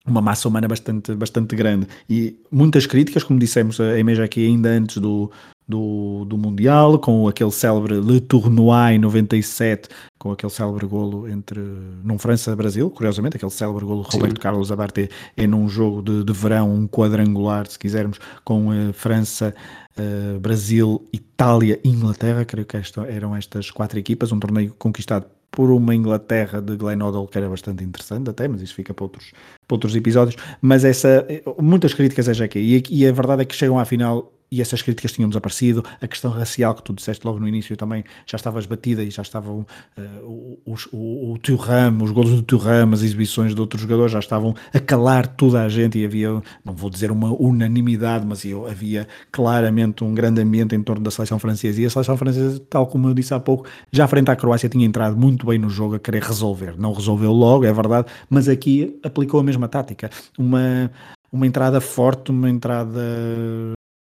uma massa humana bastante, bastante grande e muitas críticas, como dissemos a imagem aqui ainda antes do, do, do Mundial, com aquele célebre Le Tournoi em 97, com aquele célebre golo entre num França-Brasil, curiosamente, aquele célebre golo Sim. Roberto Carlos Abarte é num jogo de, de verão, um quadrangular, se quisermos, com uh, França, uh, Brasil, Itália e Inglaterra, creio que esta, eram estas quatro equipas, um torneio conquistado por uma Inglaterra de Glenn Odell que era bastante interessante até, mas isso fica para outros, para outros episódios, mas essa, muitas críticas a Jeque, e, e a verdade é que chegam à final e essas críticas tinham desaparecido. A questão racial que tu disseste logo no início também já estava esbatida e já estavam uh, os, o, o Thuram, os golos do Thuram, as exibições de outros jogadores já estavam a calar toda a gente e havia, não vou dizer uma unanimidade, mas eu, havia claramente um grande ambiente em torno da seleção francesa. E a seleção francesa, tal como eu disse há pouco, já frente à Croácia tinha entrado muito bem no jogo a querer resolver. Não resolveu logo, é verdade, mas aqui aplicou a mesma tática. Uma, uma entrada forte, uma entrada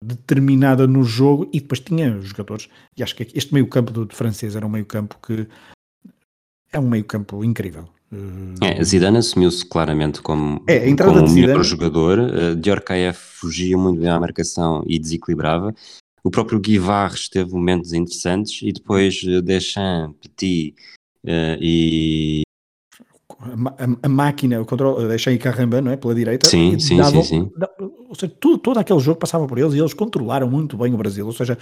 determinada no jogo e depois tinha jogadores, e acho que este meio campo do, francês era um meio campo que é um meio campo incrível.
É, Zidane assumiu-se claramente como, é, como o melhor jogador, uh, Diorcaeff fugia muito bem à marcação e desequilibrava, o próprio Guivarres teve momentos interessantes e depois uh, Deschamps, Petit uh, e
a, a, máquina, o controle, deixei Carramba, não é? Pela direita.
Sim, sim, davam, sim, sim.
ou seja, tudo, todo aquele jogo passava por eles e eles controlaram muito bem o Brasil. Ou seja,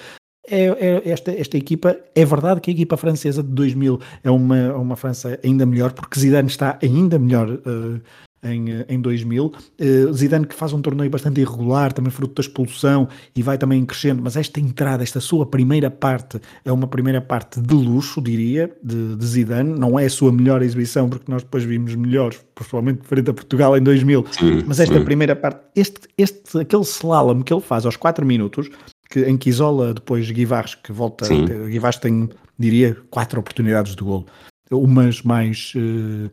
é, é, esta, esta equipa, é verdade que a equipa francesa de 2000 é uma, uma França ainda melhor, porque Zidane está ainda melhor uh, em, eh, em 2000. Uh, eh, Zidane que faz um torneio bastante irregular, também fruto da expulsão e vai também crescendo, mas esta entrada, esta sua primeira parte, é uma primeira parte de luxo, diria, de, de Zidane. Não é a sua melhor exibição, porque nós depois vimos melhores, principalmente frente a Portugal em 2000. Sim, mas esta sim. primeira parte, este, este, aquele slalom que ele faz aos 4 minutos, que, em que isola depois Guivarres, que volta. Sim. Guivarres tem, diria, quatro oportunidades de golo. Umas mais. Uh,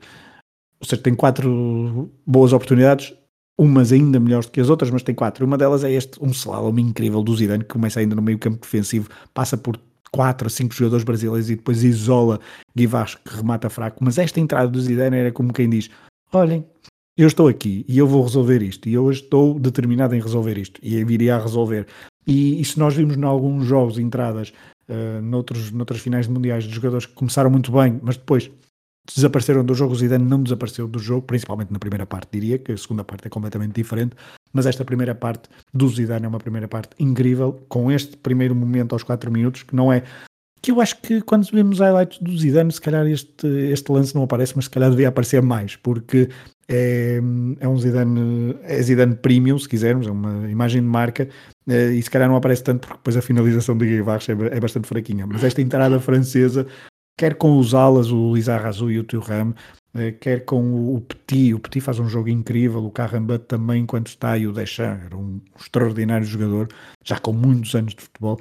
ou seja, tem quatro boas oportunidades, umas ainda melhores do que as outras, mas tem quatro. Uma delas é este, um slalom incrível do Zidane, que começa ainda no meio campo defensivo, passa por quatro, cinco jogadores brasileiros e depois isola Guivas, que remata fraco. Mas esta entrada do Zidane era como quem diz, olhem, eu estou aqui e eu vou resolver isto, e eu estou determinado em resolver isto, e eu viria a resolver. E, e se nós vimos em alguns jogos, entradas, uh, noutros, noutras finais de mundiais, de jogadores que começaram muito bem, mas depois desapareceram do jogo, o Zidane não desapareceu do jogo, principalmente na primeira parte, diria que a segunda parte é completamente diferente, mas esta primeira parte do Zidane é uma primeira parte incrível, com este primeiro momento aos 4 minutos, que não é que eu acho que quando vemos highlights do Zidane, se calhar este, este lance não aparece, mas se calhar devia aparecer mais, porque é, é um Zidane, é Zidane premium, se quisermos, é uma imagem de marca, eh, e se calhar não aparece tanto porque depois a finalização de Guivarres é, é bastante fraquinha, mas esta entrada francesa quer com os alas, o Lizarrazu e o Thuram, eh, quer com o Petit, o Petit faz um jogo incrível, o Carramba também quando está e o Deschamps, era um extraordinário jogador, já com muitos anos de futebol,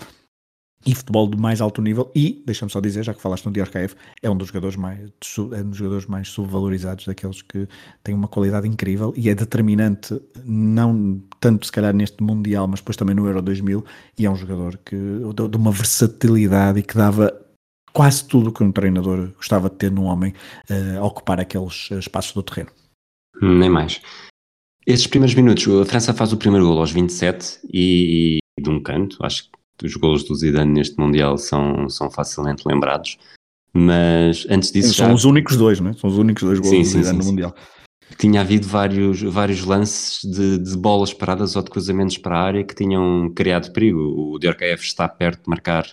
e futebol de mais alto nível, e, deixa-me só dizer, já que falaste no Diorcaev, é um dos jogadores mais, é um dos jogadores mais subvalorizados, daqueles que têm uma qualidade incrível, e é determinante, não tanto se calhar neste Mundial, mas depois também no Euro 2000, e é um jogador que, de uma versatilidade e que dava quase tudo que um treinador gostava de ter num homem uh, a ocupar aqueles eh, espaços do terreno.
Hum, nem mais. Esses primeiros minutos, a França faz o primeiro gol aos 27 e, e de um canto, acho que os golos do Zidane neste Mundial são, são facilmente lembrados, mas antes disso
São já... os únicos dois, não é? São os únicos dois golos sim, do Zidane sim, no Mundial.
Tinha havido vários, vários lances de, de, bolas paradas ou de cruzamentos para a área que tinham criado perigo. O Diorcaeff está perto de marcar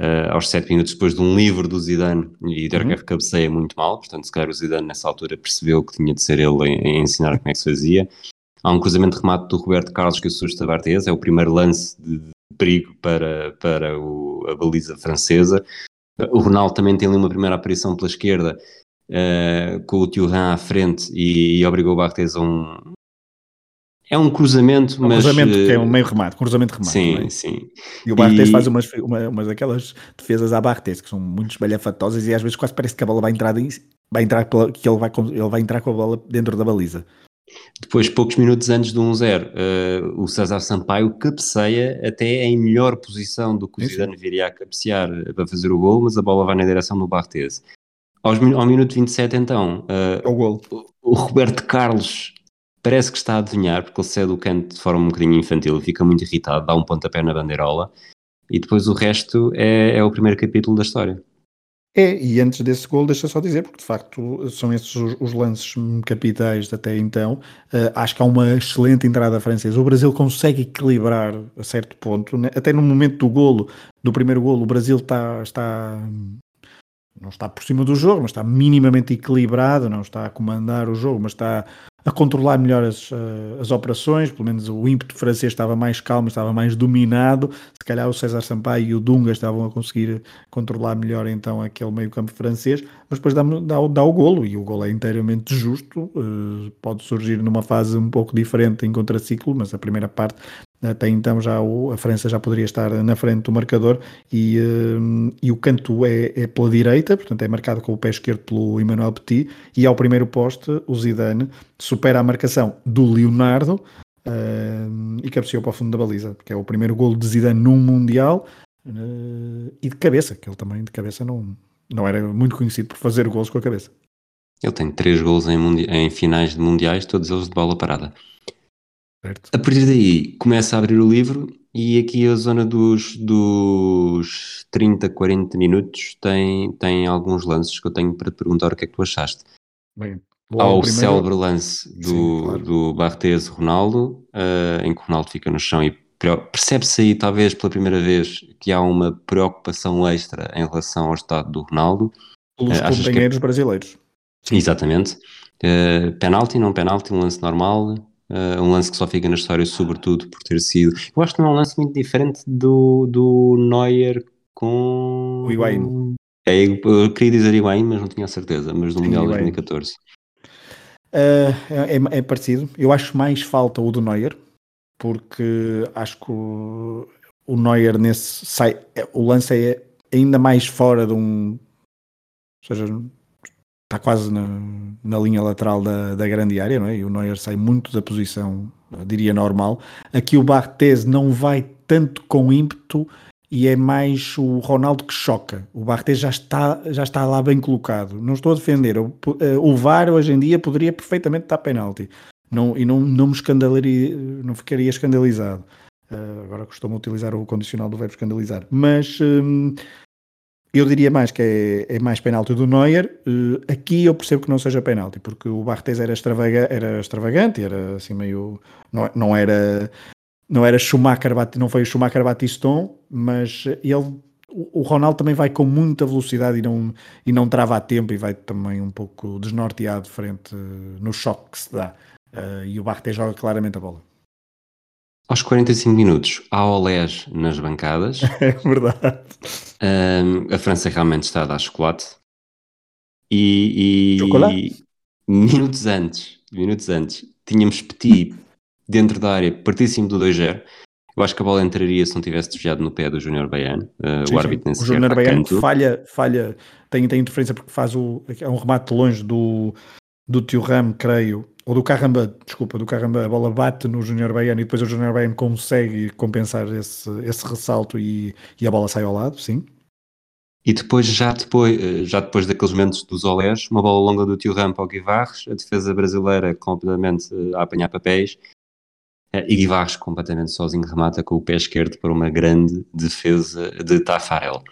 uh, aos 7 minutos depois de um livro do Zidane e Derkev uhum. cabeceia muito mal, portanto se calhar o Zidane nessa altura percebeu que tinha de ser ele em, ensinar como é que se fazia. Há um cruzamento de remate do Roberto Carlos que assusta Barthez, é o primeiro lance de perigo para, para o, a baliza francesa. O Ronaldo também tem ali uma primeira aparição pela esquerda, uh, com o Thuram à frente e, e obrigou o Barthez a um, É um cruzamento,
um
mas.
cruzamento que é um meio remate, cruzamento remate.
Sim,
é?
sim.
E o Bartes
E-
faz umas, uma, umas daquelas defesas à Bartes que são muito espalhafatosas e às vezes quase parece que a bola vai entrar, em- vai entrar pela- que ele vai, com- ele vai entrar com a bola dentro da baliza.
Depois, poucos minutos antes do 1-0, eh, o César Sampaio cabeceia até em melhor posição do que o. Zidane viria a cabecear eh, para fazer o gol, mas a bola vai na direção do Barthez. Aos, ao minuto 27, então, eh,
É o golo.
o Roberto Carlos parece que está a adivinhar, porque ele cede o canto de forma um bocadinho infantil, fica muito irritado, dá um pontapé na bandeirola, e depois o resto é, é o primeiro capítulo da história.
É, e antes desse gol, deixa só dizer, porque de facto são esses os, os lances capitais até então. Uh, acho que há uma excelente entrada francesa. O Brasil consegue equilibrar a certo ponto, né? até no momento do golo, do primeiro golo, o Brasil está, não está por cima do jogo, mas está minimamente equilibrado, não está a comandar o jogo, mas está a controlar melhor as, uh, as operações, pelo menos o ímpeto francês estava mais calmo, estava mais dominado, se calhar o César Sampaio e o Dunga estavam a conseguir controlar melhor então aquele meio campo francês, mas depois dá, dá, dá o golo, e o golo é inteiramente justo, uh, pode surgir numa fase um pouco diferente em contraciclo, mas a primeira parte até então já o, a França já poderia estar na frente do marcador e, uh, e o canto é, é, pela direita, portanto é marcado com o pé esquerdo pelo Emmanuel Petit e ao primeiro poste o Zidane supera a marcação do Leonardo uh, e cabeceou para o fundo da baliza, que é o primeiro golo de Zidane num Mundial uh, e de cabeça, que ele também de cabeça não, não era muito conhecido por fazer golos com a cabeça.
Ele tem três golos em, em finais de mundiais, todos eles de bola parada.
Certo.
A partir daí começa a abrir o livro e aqui a zona dos, dos 30, 40 minutos tem, tem alguns lances que eu tenho para te perguntar o que é que tu achaste.
Bem,
Ao primeiro... célebre lance do,
Sim, claro.
do Barthez Ronaldo, uh, em que o Ronaldo fica no chão e percebe-se aí, talvez pela primeira vez, que há uma preocupação extra em relação ao estado do Ronaldo.
Pelos uh, companheiros que... brasileiros.
Exatamente. Uh, penalti, não penalti, um lance normal, Uh, um lance que só fica na história, sobretudo por ter sido. Eu acho que não é um lance muito diferente do, do Neuer com.
O Higuaín.
É, eu queria dizer Higuaín, mas não tinha a certeza. Mas do
Sim,
Mundial
Higuaín.
2014.
Uh, é, é, parecido. Eu acho mais falta o do Neuer, porque acho que o, o Neuer nesse sai. O lance é ainda mais fora de um. Ou seja, está quase na, na linha lateral da, da, grande área, não é? E o Neuer sai muito da posição, diria, normal. Aqui o Barthez não vai tanto com ímpeto e é mais o Ronaldo que choca. O Barthez já está, já está lá bem colocado. Não estou a defender. O, o VAR hoje em dia poderia perfeitamente dar penalti. Não, e não, não me escandalaria, não ficaria escandalizado. Uh, agora costumo utilizar o condicional do verbo escandalizar. Mas... Um, eu diria mais que é, é mais penalti do Neuer. Uh, aqui eu percebo que não seja penalti, porque o Barthez era, extravaga, era extravagante, era assim meio. Não, não era. Não era Schumacher, não foi o Schumacher Batiston, mas ele. O Ronaldo também vai com muita velocidade e não, e não trava a tempo e vai também um pouco desnorteado frente no choque que se dá. Uh, e o Barthez joga claramente a bola.
Aos 45 minutos, há olés nas bancadas.
É verdade.
Um, a França realmente está a dar chocolate. E, e
chocolate?
minutos antes, minutos antes, tínhamos Petit dentro da área, partíssimo do 2-0. Eu acho que a bola entraria se não tivesse desviado no pé do Júnior Baiano. Uh,
sim,
o árbitro nem
O Júnior
sequer
Baiano falha, falha tem, tem interferência porque faz o, é um remate longe do, do Tio Ram, creio, ou do Carramba, desculpa, do Carramba, a bola bate no Júnior Baiano e depois o Júnior Baiano consegue compensar esse, esse ressalto e, e a bola sai ao lado, sim.
E depois, já depois, já depois daqueles momentos dos olés, uma bola longa do Tio Rampa ao Guivarres, a defesa brasileira completamente a apanhar papéis, e Guivarres completamente sozinho remata com o pé esquerdo para uma grande defesa de Tafarel.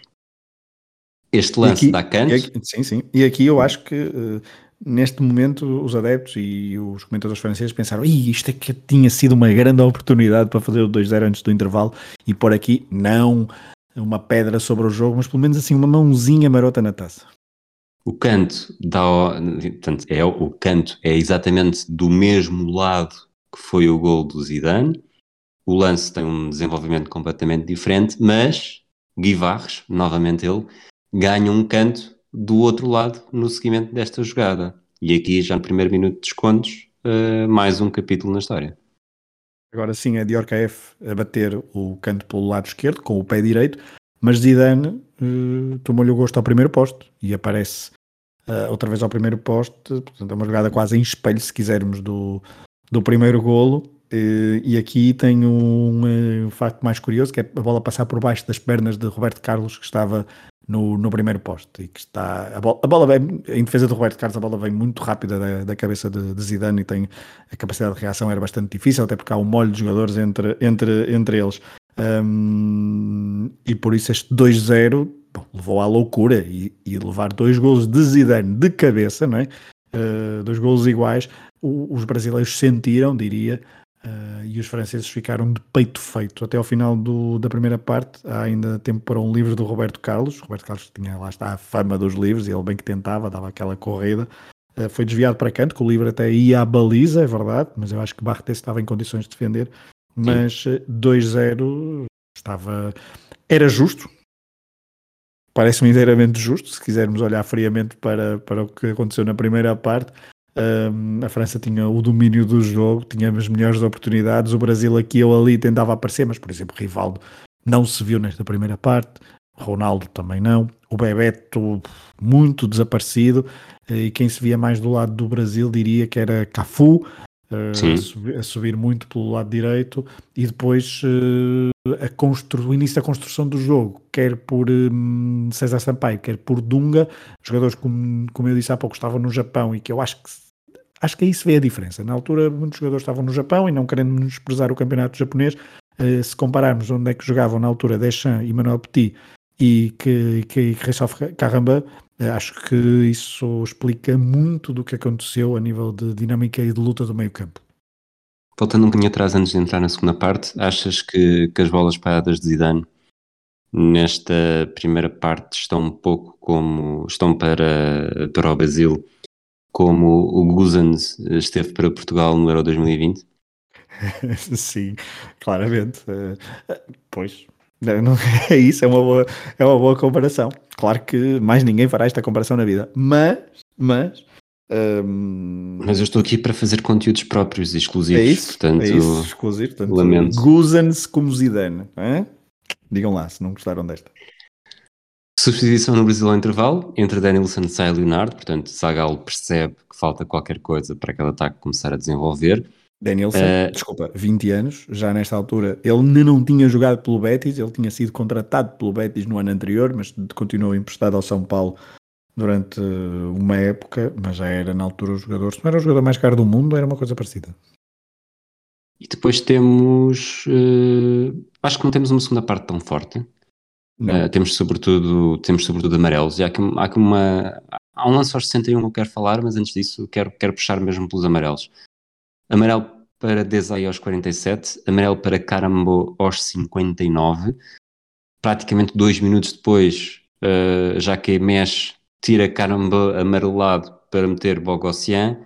Este lance
aqui,
canto.
Aqui, sim, sim. E aqui eu acho que uh, neste momento os adeptos e os comentadores franceses pensaram isto é que tinha sido uma grande oportunidade para fazer o 2-0 antes do intervalo e por aqui não uma pedra sobre o jogo, mas pelo menos assim uma mãozinha marota na taça.
O canto dá, portanto, é o canto é exatamente do mesmo lado que foi o gol do Zidane. O lance tem um desenvolvimento completamente diferente, mas Guivarres, novamente ele, ganha um canto do outro lado no seguimento desta jogada. E aqui, já no primeiro minuto de descontos, uh, mais um capítulo na história.
Agora sim é Diorcaef a bater o canto pelo lado esquerdo com o pé direito, mas Zidane uh, tomou-lhe o gosto ao primeiro posto e aparece uh, outra vez ao primeiro poste, portanto é uma jogada quase em espelho, se quisermos, do, do primeiro golo. Uh, e aqui tem um, um, facto mais curioso, que é a bola passar por baixo das pernas de Roberto Carlos, que estava no, no primeiro poste. E que está, a, bola, a bola vem, em defesa de Roberto Carlos, a bola vem muito rápida da, da cabeça de, de, Zidane e tem a capacidade de reação era bastante difícil, até porque há um molho de jogadores entre, entre, entre eles. Um, e por isso este 2-0 levou à loucura e, e, levar dois golos de Zidane de cabeça, não é? Uh, dois golos iguais, o, os brasileiros sentiram, diria, uh, e os franceses ficaram de peito feito. Até ao final do, da primeira parte, há ainda tempo para um livro do Roberto Carlos. O Roberto Carlos tinha lá está a fama dos livros, e ele bem que tentava, dava aquela corrida. Uh, foi desviado para canto, que o livro até ia à baliza, é verdade, mas eu acho que Barretes estava em condições de defender mas 2-0 estava. Era justo, parece-me inteiramente justo, se quisermos olhar friamente para, para o que aconteceu na primeira parte. Um, a França tinha o domínio do jogo, tinha as melhores oportunidades. O Brasil aqui ou ali tentava aparecer, mas por exemplo, Rivaldo não se viu nesta primeira parte, Ronaldo também não, o Bebeto muito desaparecido. E quem se via mais do lado do Brasil diria que era Cafu, a subir, a, subir, muito pelo lado direito e depois uh, a constru, o início da construção do jogo, quer por um, César Sampaio, quer por Dunga, jogadores como, como eu disse há pouco estavam no Japão e que eu acho que acho que aí se vê a diferença. Na altura muitos jogadores estavam no Japão e não querendo desprezar o campeonato japonês, uh, se compararmos onde é que jogavam na altura Deschamps e Manuel Petit e que, que, que Christophe Caramba, eh, acho que isso explica muito do que aconteceu a nível de dinâmica e de luta do meio campo.
Voltando um bocadinho atrás antes de entrar na segunda parte, achas que, que as bolas paradas de Zidane nesta primeira parte estão um pouco como estão para, para o Brasil como o Guzans esteve para Portugal no Euro 2020?
Sim, claramente. Uh, pois, não, é isso, é uma, boa, é uma boa comparação. Claro que mais ninguém fará esta comparação na vida, mas, mas
um... Mas eu estou aqui para fazer conteúdos próprios e exclusivos. É isso, portanto, é isso exclusivo.
Portanto, lamento. Guzan-se como Zidane. É? Digam lá se não gostaram desta.
Substituição no Brasil ao intervalo, entre Danielson e Leonardo, portanto, Zagal percebe que falta qualquer coisa para aquele ataque começar a desenvolver.
Danielson, uh, desculpa, 20 anos, já nesta altura, ele ainda não tinha jogado pelo Betis, ele tinha sido contratado pelo Betis no ano anterior, mas continuou emprestado ao São Paulo durante uma época, mas já era na altura o jogador, se não era o jogador mais caro do mundo, era uma coisa parecida.
E depois temos, uh, acho que não temos uma segunda parte tão forte. Uh, temos sobretudo, temos sobretudo amarelos. E há aqui, há aqui uma, há um lance aos 61 que eu quero falar, mas antes disso quero, quero puxar mesmo pelos amarelos. Amarelo para Desai aos 47, amarelo para Carambo aos 59. Praticamente dois minutos depois, uh, já que mexe, tira Carambo amarelado para meter Bogossian.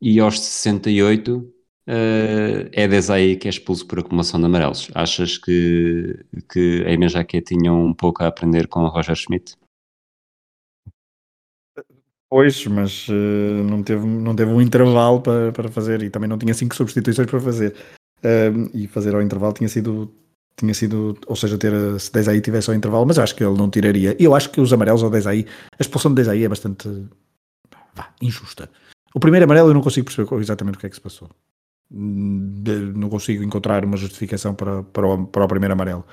E aos 68, uh, é Desai que é expulso por acumulação de amarelos. Achas que, que a Emen Jaquet tinha um pouco a aprender com o Roger Schmidt?
Pois, mas uh, não, teve, não teve um intervalo para, para fazer e também não tinha cinco substituições para fazer. Uh, e fazer ao intervalo tinha sido, tinha sido, ou seja, ter se 10 aí tivesse ao intervalo, mas acho que ele não tiraria. Eu acho que os amarelos ao 10 aí, a expulsão de 10 aí é bastante vá, injusta. O primeiro amarelo eu não consigo perceber exatamente o que é que se passou. Não consigo encontrar uma justificação para, para, o, para o primeiro amarelo.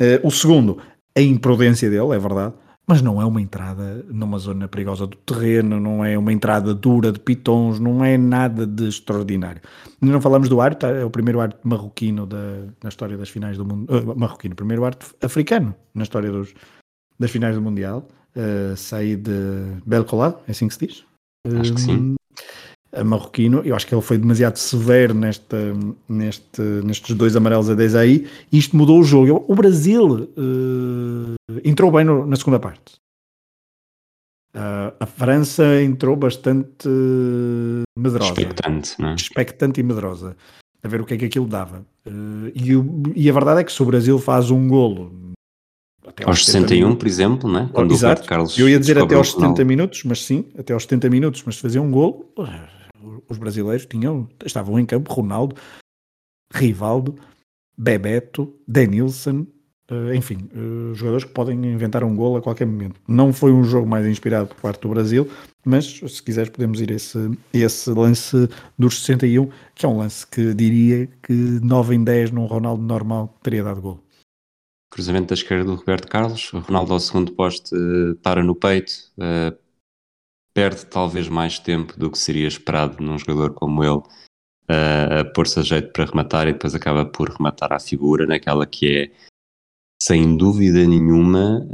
Uh, o segundo, a imprudência dele, é verdade mas não é uma entrada numa zona perigosa do terreno, não é uma entrada dura de pitons, não é nada de extraordinário. Não falamos do arte, é o primeiro arte marroquino da, na história das finais do mundo, uh, marroquino, primeiro arte africano na história dos, das finais do Mundial, uh, saí de Belcolá, é assim que se diz?
Acho que sim
marroquino. Eu acho que ele foi demasiado severo nesta, neste, nestes dois amarelos a 10 aí. E isto mudou o jogo. O Brasil uh, entrou bem no, na segunda parte. Uh, a França entrou bastante medrosa.
Expectante, não é?
Expectante e medrosa. A ver o que é que aquilo dava. Uh, e, o, e, a verdade é que se o Brasil faz um golo
até aos 61, minutos. por exemplo, né?
quando Exato. o Carlos Eu ia dizer até aos 70 minutos, mas sim, até aos 70 minutos, mas se fazia um golo, os brasileiros tinham, estavam em campo, Ronaldo Rivaldo, Bebeto, Denilson, Uh, enfim, uh, jogadores que podem inventar um gol a qualquer momento. Não foi um jogo mais inspirado por parte do Brasil, mas se quiseres podemos ir a esse, esse lance dos 61, que é um lance que diria que 9 em 10 num Ronaldo normal teria dado gol.
Cruzamento da esquerda do Roberto Carlos, o Ronaldo ao segundo poste para no peito, perde talvez mais tempo do que seria esperado num jogador como ele, a pôr-se a jeito para rematar e depois acaba por rematar a figura naquela que é sem dúvida nenhuma,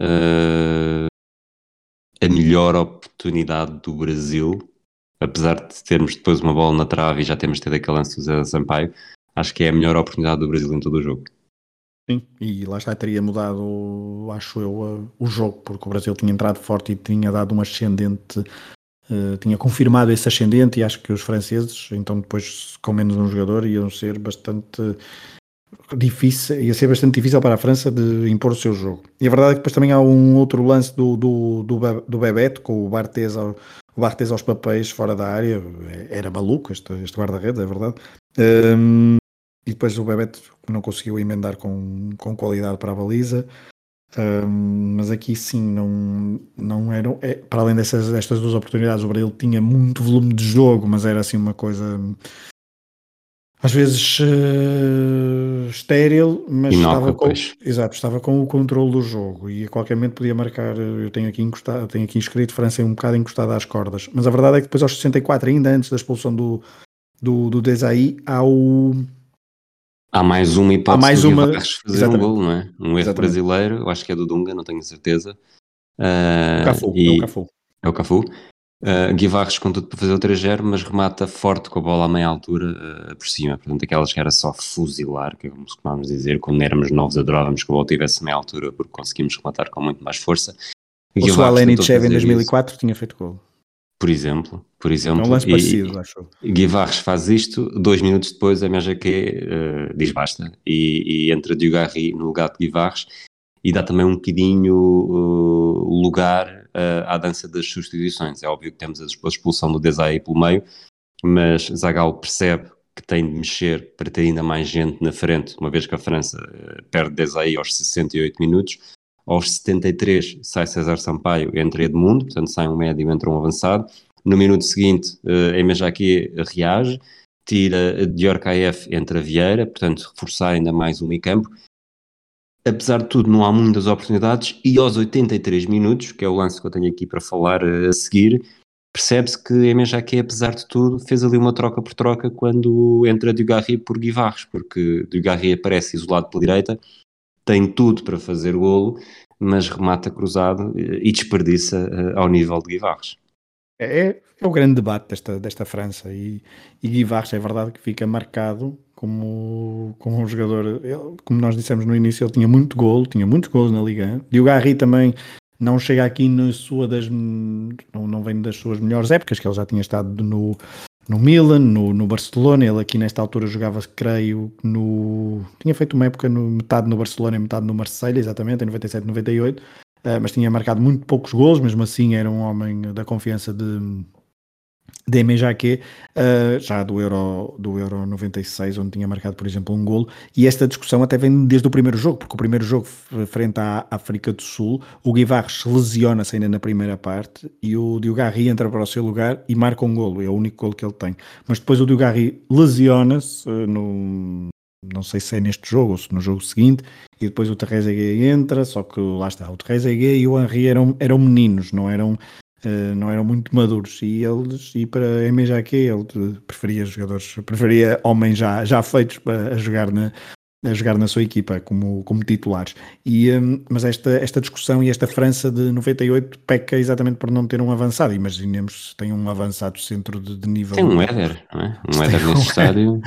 a melhor oportunidade do Brasil, apesar de termos depois uma bola na trave e já temos tido aquele lance do Zé Sampaio, acho que é a melhor oportunidade do Brasil em todo o jogo.
Sim, e lá está, teria mudado, acho eu, o jogo, porque o Brasil tinha entrado forte e tinha dado um ascendente, uh, tinha confirmado esse ascendente, e acho que os franceses, então depois com menos um jogador, iam ser bastante difícil, ia ser bastante difícil para a França de impor o seu jogo. E a verdade é que depois também há um outro lance do, do, do, do Bebeto, com o Bartes, ao, o Bartes aos papéis fora da área, era maluco este, este guarda-redes, é verdade. Um, e depois o Bebeto não conseguiu emendar com, com qualidade para a baliza. Um, mas aqui sim não, não eram é, para além dessas, destas duas oportunidades o Brasil tinha muito volume de jogo mas era assim uma coisa às vezes uh, estéril, mas estava com, exato, estava com o controle do jogo e a qualquer momento podia marcar. Eu tenho aqui encostado, tenho aqui inscrito França um bocado encostada às cordas, mas a verdade é que depois aos 64, ainda antes da expulsão do, do, do Desailly, há o.
Há mais uma hipótese há mais uma... de fazer exatamente. um gol, não é? Um erro exatamente. brasileiro, eu acho que é do Dunga, não tenho certeza.
Uh, o Cafu, e... é o Cafu.
É o Cafu. Uh, Guivarres com tudo para fazer o 3-0, mas remata forte com a bola à meia altura uh, por cima. Portanto, aquelas que era só fuzilar, que é como costumávamos dizer, quando éramos novos adorávamos que a bola tivesse meia altura porque conseguimos rematar com muito mais força.
O Sualenichev em 2004 isso. tinha feito gol.
Por exemplo, por exemplo. É
um lance parecido, acho.
Guivarres faz isto, dois minutos depois a MGQ uh, eh, diz basta e, e entra Dugarry no lugar de Guivarres e dá também um bocadinho uh, lugar uh, à dança das substituições. É óbvio que temos a expulsão do Desai pelo meio, mas Zagal percebe que tem de mexer para ter ainda mais gente na frente, uma vez que a França uh, perde Desai aos 68 minutos. Aos 73 sai César Sampaio, entra Edmundo, portanto sai um médio entra um avançado. No minuto seguinte, uh, Emejaki reage, tira Dior KF, entra Vieira, portanto reforçar ainda mais o meio campo apesar de tudo, não há muitas oportunidades e aos 83 minutos, que é o lance que eu tenho aqui para falar eh, a seguir, percebe-se que Emen Jaquet, apesar de tudo, fez ali uma troca por troca quando entra Dugarry por Guivarres, porque Dugarry aparece isolado pela direita, tem tudo para fazer golo, mas remata cruzado eh, e desperdiça eh, ao nível de Guivarres.
É, é o grande debate desta, desta França e, e Guivarres é verdade que fica marcado como, como um jogador, ele, como nós dissemos no início, ele tinha muito golo, tinha muitos golos na Liga. E o Garri também não chega aqui na sua das não, não vem das suas melhores épocas, que ele já tinha estado no, no Milan, no, no Barcelona, ele aqui nesta altura jogava, creio, no tinha feito uma época no, metade no Barcelona e metade no Marseille, exatamente, em 97, 98, uh, mas tinha marcado muito poucos golos, mesmo assim era um homem da confiança de Deme Jaque, uh, já do Euro, do Euro 96, onde tinha marcado, por exemplo, um golo, e esta discussão até vem desde o primeiro jogo, porque o primeiro jogo frente à África do Sul, o Guivarres lesiona-se ainda na primeira parte, e o Diogarri entra para o seu lugar e marca um golo, é o único golo que ele tem. Mas depois o Diogarri lesiona-se no... Não sei se é neste jogo ou se no jogo seguinte, e depois o Terrezeguet entra, só que lá está, o Terrezeguet e o Henri eram, eram meninos, não eram Uh, não eram muito maduros. E eles e para MJQ ele preferia jogadores preferia homens já, já feitos para jogar na, a jogar na sua equipa como, como titulares. E, um, mas esta, esta discussão e esta França de 98 peca exatamente por não ter um avançado. Imaginemos se tem um avançado centro de, de nível.
Tem um Éder, não é? Um Éder neste um estádio.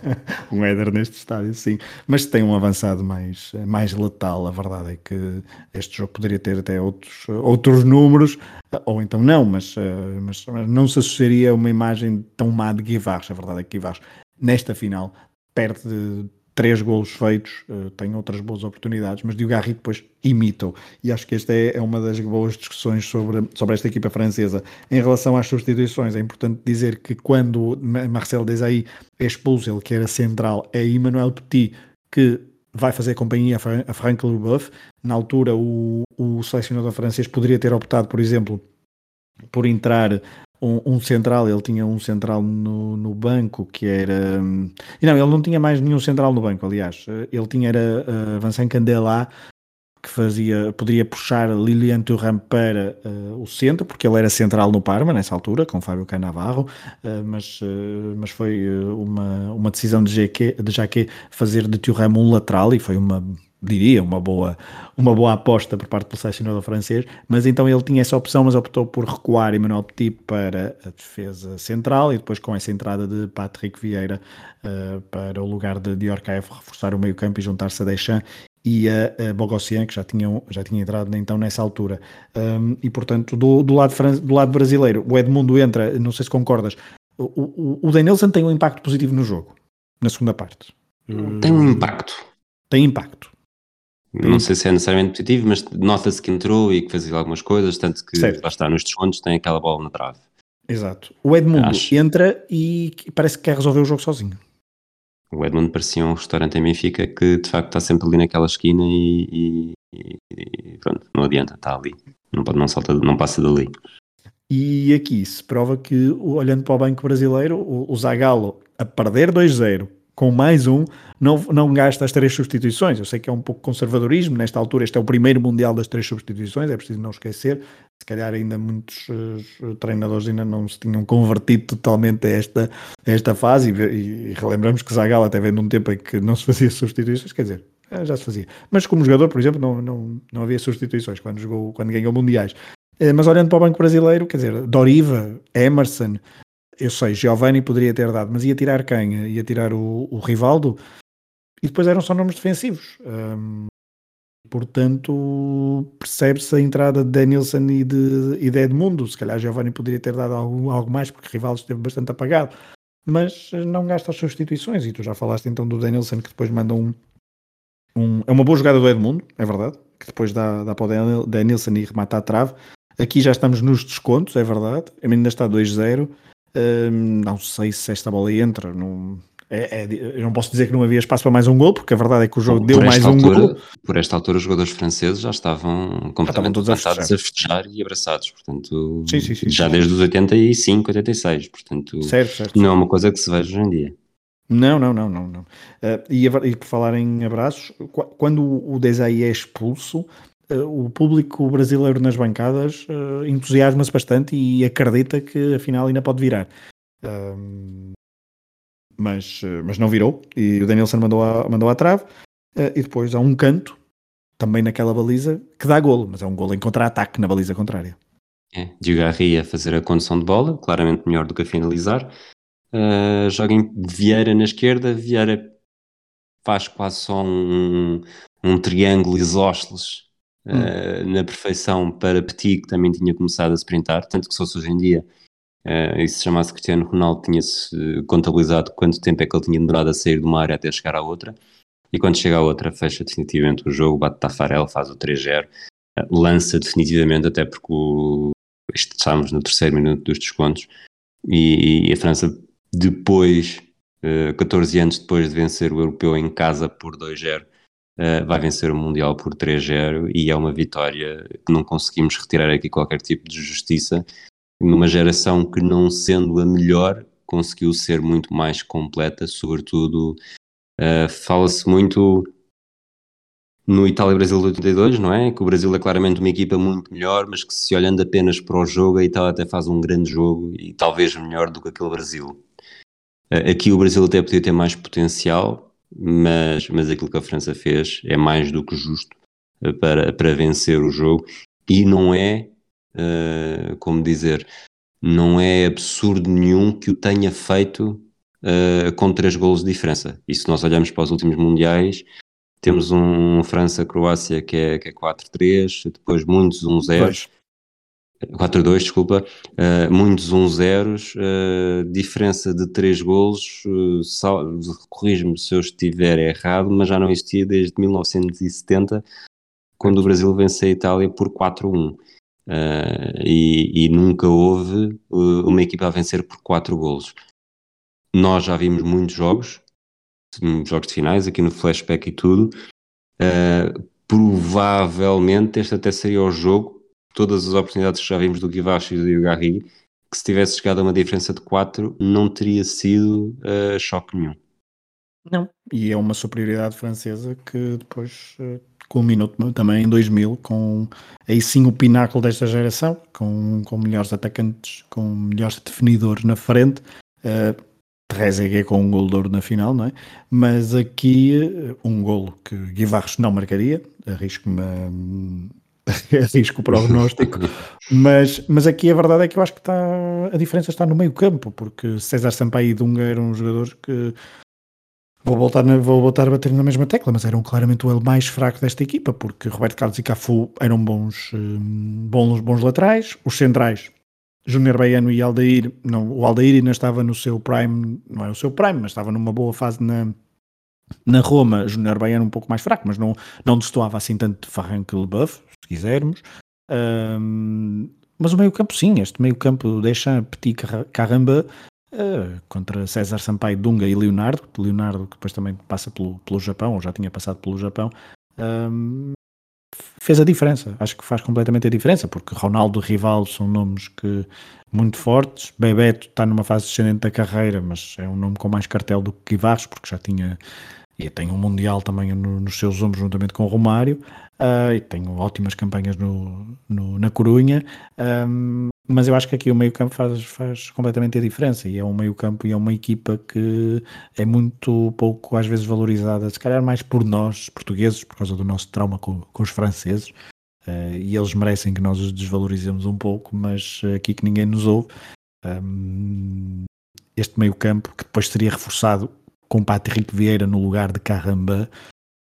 um Éder neste estádio, sim. Mas tem um avançado mais, mais letal. A verdade é que este jogo poderia ter até outros, outros números, ou então não, mas, eh, mas, mas não se associaria a uma imagem tão má de Guivarres. A verdade é que Guivarres, nesta final, perde três golos feitos, uh, tem outras boas oportunidades, mas Diogarri depois imita E acho que esta é, é, uma das boas discussões sobre, sobre esta equipa francesa. Em relação às substituições, é importante dizer que quando Marcel Desailly é expulso, ele que era central, é Emmanuel Petit que vai fazer companhia a Frank Leboeuf. Na altura, o, o selecionador francês poderia ter optado, por exemplo, por entrar um, um, central, ele tinha um central no, no banco que era. Não, ele não tinha mais nenhum central no banco, aliás. Ele tinha era uh, Vincent Candela, que fazia, poderia puxar Lilian Thuram para uh, o centro, porque ele era central no Parma nessa altura, com Fábio Canavarro, uh, mas, uh, mas foi uma, uma decisão de Jaquet, de Jaquet fazer de Thuram um lateral e foi uma diria, uma boa, uma boa aposta por parte do selecionador francês, mas então ele tinha essa opção, mas optou por recuar Emmanuel Petit para a defesa central e depois com essa entrada de Patrick Vieira uh, para o lugar de Diorcaev reforçar o meio campo e juntar-se a Deschamps e a, a Bogossian, que já, tinham, já tinha entrado então nessa altura. Um, e portanto, do, do, lado, do lado brasileiro, o Edmundo entra, não sei se concordas, o, o, o Danielson tem um impacto positivo no jogo, na segunda parte.
Tem um impacto.
Tem impacto.
Não sei se é necessariamente positivo, mas nota-se que entrou e que fazia algumas coisas, tanto que certo. lá está nos descontos, tem aquela bola na trave.
Exato. O Edmundo Acho. entra e parece que quer resolver o jogo sozinho.
O Edmundo parecia um restaurante em Benfica que de facto está sempre ali naquela esquina e, e, e pronto, não adianta, está ali. Não, pode, não, salta, não passa dali.
E aqui se prova que, olhando para o Banco Brasileiro, o, o Zagallo a perder 2-0 com mais um, não, não gasta as três substituições. Eu sei que é um pouco conservadorismo, nesta altura este é o primeiro Mundial das três substituições, é preciso não esquecer. Se calhar ainda muitos uh, treinadores ainda não se tinham convertido totalmente a esta, a esta fase e, e relembramos que Zagal até vem de um tempo em que não se fazia substituições, quer dizer, eh, já se fazia. Mas como jogador, por exemplo, não, não, não havia substituições quando, jogou, quando ganhou mundiais. Eh, mas olhando para o Banco Brasileiro, quer dizer, Doriva, Emerson, eu sei, Giovanni poderia ter dado, mas ia tirar quem? Ia tirar o, o Rivaldo e depois eram só nomes defensivos. Um, portanto, percebe-se a entrada de Danielson e de, e de Edmundo. Se calhar Giovanni poderia ter dado algo, algo mais, porque Rivaldo esteve bastante apagado, mas não gasta as substituições. E tu já falaste então do Danielson que depois manda um. um é uma boa jogada do Edmundo, é verdade, que depois dá, dá para o Danielson e remata a trave. Aqui já estamos nos descontos, é verdade. Ainda está 2-0 não sei se esta bola entra. Não, é, é, eu não posso dizer que não havia espaço para mais um gol, porque a verdade é que o jogo deu mais
altura,
um gol.
Por esta altura, os jogadores franceses já estavam completamente já estavam todos a festejar. e abraçados, portanto, sim, sim, sim, já desde os 85, 86, portanto, certo, certo, não é uma coisa que se veja hoje em dia.
Não, não, não, não. não. Uh, e, e, por falar em abraços, quando o Desai é expulso, uh, o público brasileiro nas bancadas uh, entusiasma-se bastante e acredita que afinal ainda pode virar. Uh, mas, mas não virou e o Danielson mandou a, mandou a trave e depois há um canto também naquela baliza que dá golo, mas é um golo em contra-ataque na baliza contrária.
É, Diogarri a fazer a condução de bola, claramente melhor do que a finalizar. Uh, joga em Vieira na esquerda, Vieira faz quase só um, um triângulo isósceles uh, na perfeição para Petit, que também tinha começado a sprintar, tanto que se fosse hoje em dia uh, e se chamasse Cristiano Ronaldo, tinha-se contabilizado quanto tempo é que ele tinha demorado a sair de uma área até chegar à outra, e quando chega à outra fecha definitivamente o jogo, bate Tafarel, faz o 3-0, uh, eh, lança definitivamente, até porque o, estamos no terceiro minuto dos descontos, e, e a França depois, uh, 14 anos depois de vencer o europeu em casa por 2-0, uh, vai vencer o Mundial por 3-0 e é uma vitória que não conseguimos retirar aqui qualquer tipo de justiça. Numa geração que, não sendo a melhor, conseguiu ser muito mais completa, sobretudo. Uh, Fala-se muito no Itália-Brasil de 82, não é? Que o Brasil é claramente uma equipa muito melhor, mas que se olhando apenas para o jogo, a Itália até faz um grande jogo e talvez melhor do que aquele Brasil. Uh, aqui o Brasil até podia ter mais potencial, mas, mas aquilo que a França fez é mais do que justo eh, para, para vencer o jogo e não é, uh, como dizer, não é absurdo nenhum que o tenha feito uh, com três golos de diferença. E se nós olharmos para os últimos mundiais, temos um França-Croácia que é, que é 4-3, depois muitos 1-0. 4-2, desculpa, uh, muitos 1-0, uh, diferença de 3 golos, uh, corrijo-me se eu estiver errado, mas já não existia desde 1970, quando o Brasil vence a Itália por 4-1. Uh, e, e, nunca houve uma equipa a vencer por 4 golos. Nós já vimos muitos jogos, jogos de finais, aqui no flashback e tudo. provavelmente este até seria o jogo todas as oportunidades que já vimos do Guivacho e do Garri, que se tivesse chegado a uma diferença de 4, não teria sido uh, choque nenhum.
Não, e é uma superioridade francesa que depois uh, culminou também em 2000 com aí sim o pináculo desta geração, com, com melhores atacantes, com melhores definidores na frente. Uh, Trezeguet com um gol de ouro na final, não é? Mas aqui um golo que Guivarros não marcaria, arrisco-me arrisco o prognóstico, mas, mas aqui a verdade é que eu acho que está, a diferença está no meio campo, porque César Sampaio e Dunga eram jogadores que vou voltar, na, vou voltar a bater na mesma tecla, mas eram claramente o L mais fraco desta equipa, porque Roberto Carlos e Cafu eram bons, hum, bons, bons laterais, os centrais Júnior Baiano e Aldair, não, o Aldair ainda estava no seu prime, não é o seu prime, mas estava numa boa fase na, na Roma, Júnior Baiano um pouco mais fraco, mas não, não destoava assim tanto de Farran que Leboeuf, se quisermos. Um, mas o meio-campo, sim, este meio-campo deixa Petit Caramba uh, contra César Sampaio, Dunga e Leonardo. Leonardo, que depois também passa pelo, pelo Japão, ou já tinha passado pelo Japão, um, fez a diferença. Acho que faz completamente a diferença, porque Ronaldo e Rivaldo são nomes que muito fortes. Bebeto está numa fase descendente da carreira, mas é um nome com mais cartel do que Guivarros, porque já tinha e tem um Mundial também no, nos seus ombros juntamente com o Romário. Uh, e tem ótimas campanhas no, no na Corunha. Um, mas eu acho que aqui o meio campo faz, faz completamente a diferença. E é um meio campo e é uma equipa que é muito pouco às vezes valorizada, se calhar mais por nós portugueses, por causa do nosso trauma com, com os franceses. Uh, e eles merecem que nós os desvalorizemos um pouco, mas aqui que ninguém nos ouve um, este meio campo que depois seria reforçado com Patrick Vieira no lugar de Caramba.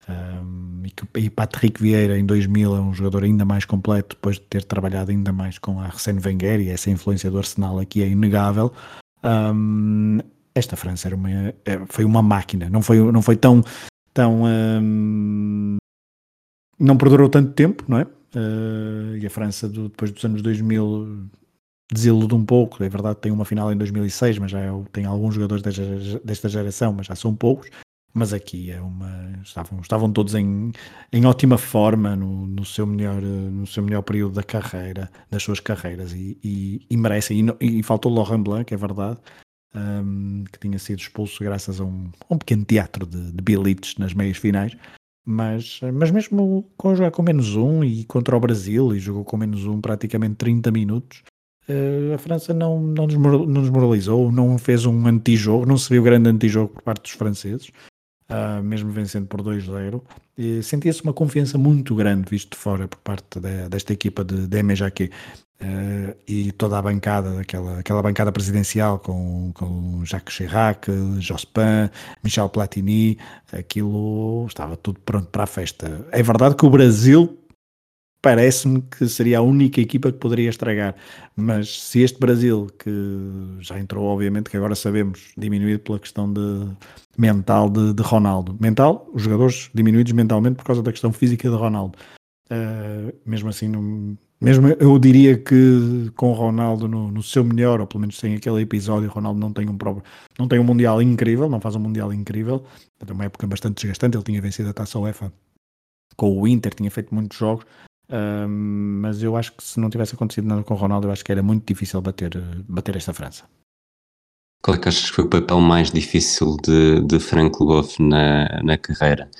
Um, e, que, e Patrick Vieira em 2000 é um jogador ainda mais completo depois de ter trabalhado ainda mais com a Arsène Wenger e essa influência do Arsenal aqui é inegável. Um, esta França era uma, é, foi uma máquina, não foi, não foi tão, tão um, não perdurou tanto tempo, não é? Uh, e a França do, depois dos anos 2000 desilude um pouco. É verdade, tem uma final em 2006, mas já é, tem alguns jogadores desta, geração, mas já são poucos. Mas aqui é uma. Estavam, estavam todos em, em ótima forma no, no, seu melhor, no seu melhor período da carreira, das suas carreiras, e, e, e merecem. E, e faltou Laurent Blanc, é verdade, um, que tinha sido expulso graças a um, um pequeno teatro de, de bilites nas meias finais. Mas, mas mesmo com jogar com menos um e contra o Brasil, e jogou com menos um praticamente 30 minutos, Uh, a França não, não, desmoralizou, não fez um antijogo, não se viu grande antijogo por parte dos franceses, uh, mesmo vencendo por 2-0. Sentia-se uma confiança muito grande, visto de fora, por parte de, desta equipa de, de MJQ. Uh, e toda a bancada, daquela, aquela bancada presidencial com, com Jacques Chirac, Jospin, Michel Platini, aquilo estava tudo pronto para a festa. É verdade que o Brasil parece-me que seria a única equipa que poderia estragar. Mas se este Brasil, que já entrou, obviamente, que agora sabemos, diminuído pela questão de mental de, de Ronaldo. Mental, os jogadores diminuídos mentalmente por causa da questão física de Ronaldo. Uh, mesmo assim, não, mesmo eu diria que com Ronaldo no, no, seu melhor, ou pelo menos sem aquele episódio, Ronaldo não tem um próprio, não tem um mundial incrível, não faz um mundial incrível, é uma época bastante desgastante, ele tinha vencido a Taça UEFA com o Inter, tinha feito muitos jogos, um, mas eu acho que se não tivesse acontecido nada com o Ronaldo, eu acho que era muito difícil bater, bater esta França.
Qual é que achas que foi o papel mais difícil de, de Frank Leboeuf na, na carreira?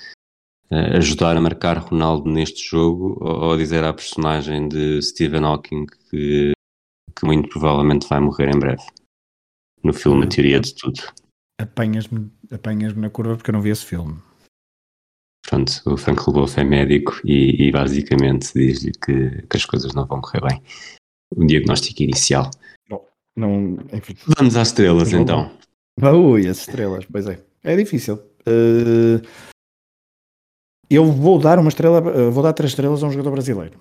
Uh, ajudar a marcar Ronaldo neste jogo ou, ou dizer à personagem de Stephen Hawking que, que muito provavelmente vai morrer em breve? No filme A Teoria de Tudo.
Apanhas-me apanhas na curva porque eu não vi esse filme.
Pronto, o Frank Leboeuf é médico e, e basicamente diz-lhe que, que, as coisas não vão correr bem. Um diagnóstico inicial.
Não, não enfim.
Vamos às estrelas não, então.
Ui, as estrelas, pois é. É difícil. Uh, eu vou dar uma estrela, uh, vou dar três estrelas a um jogador brasileiro.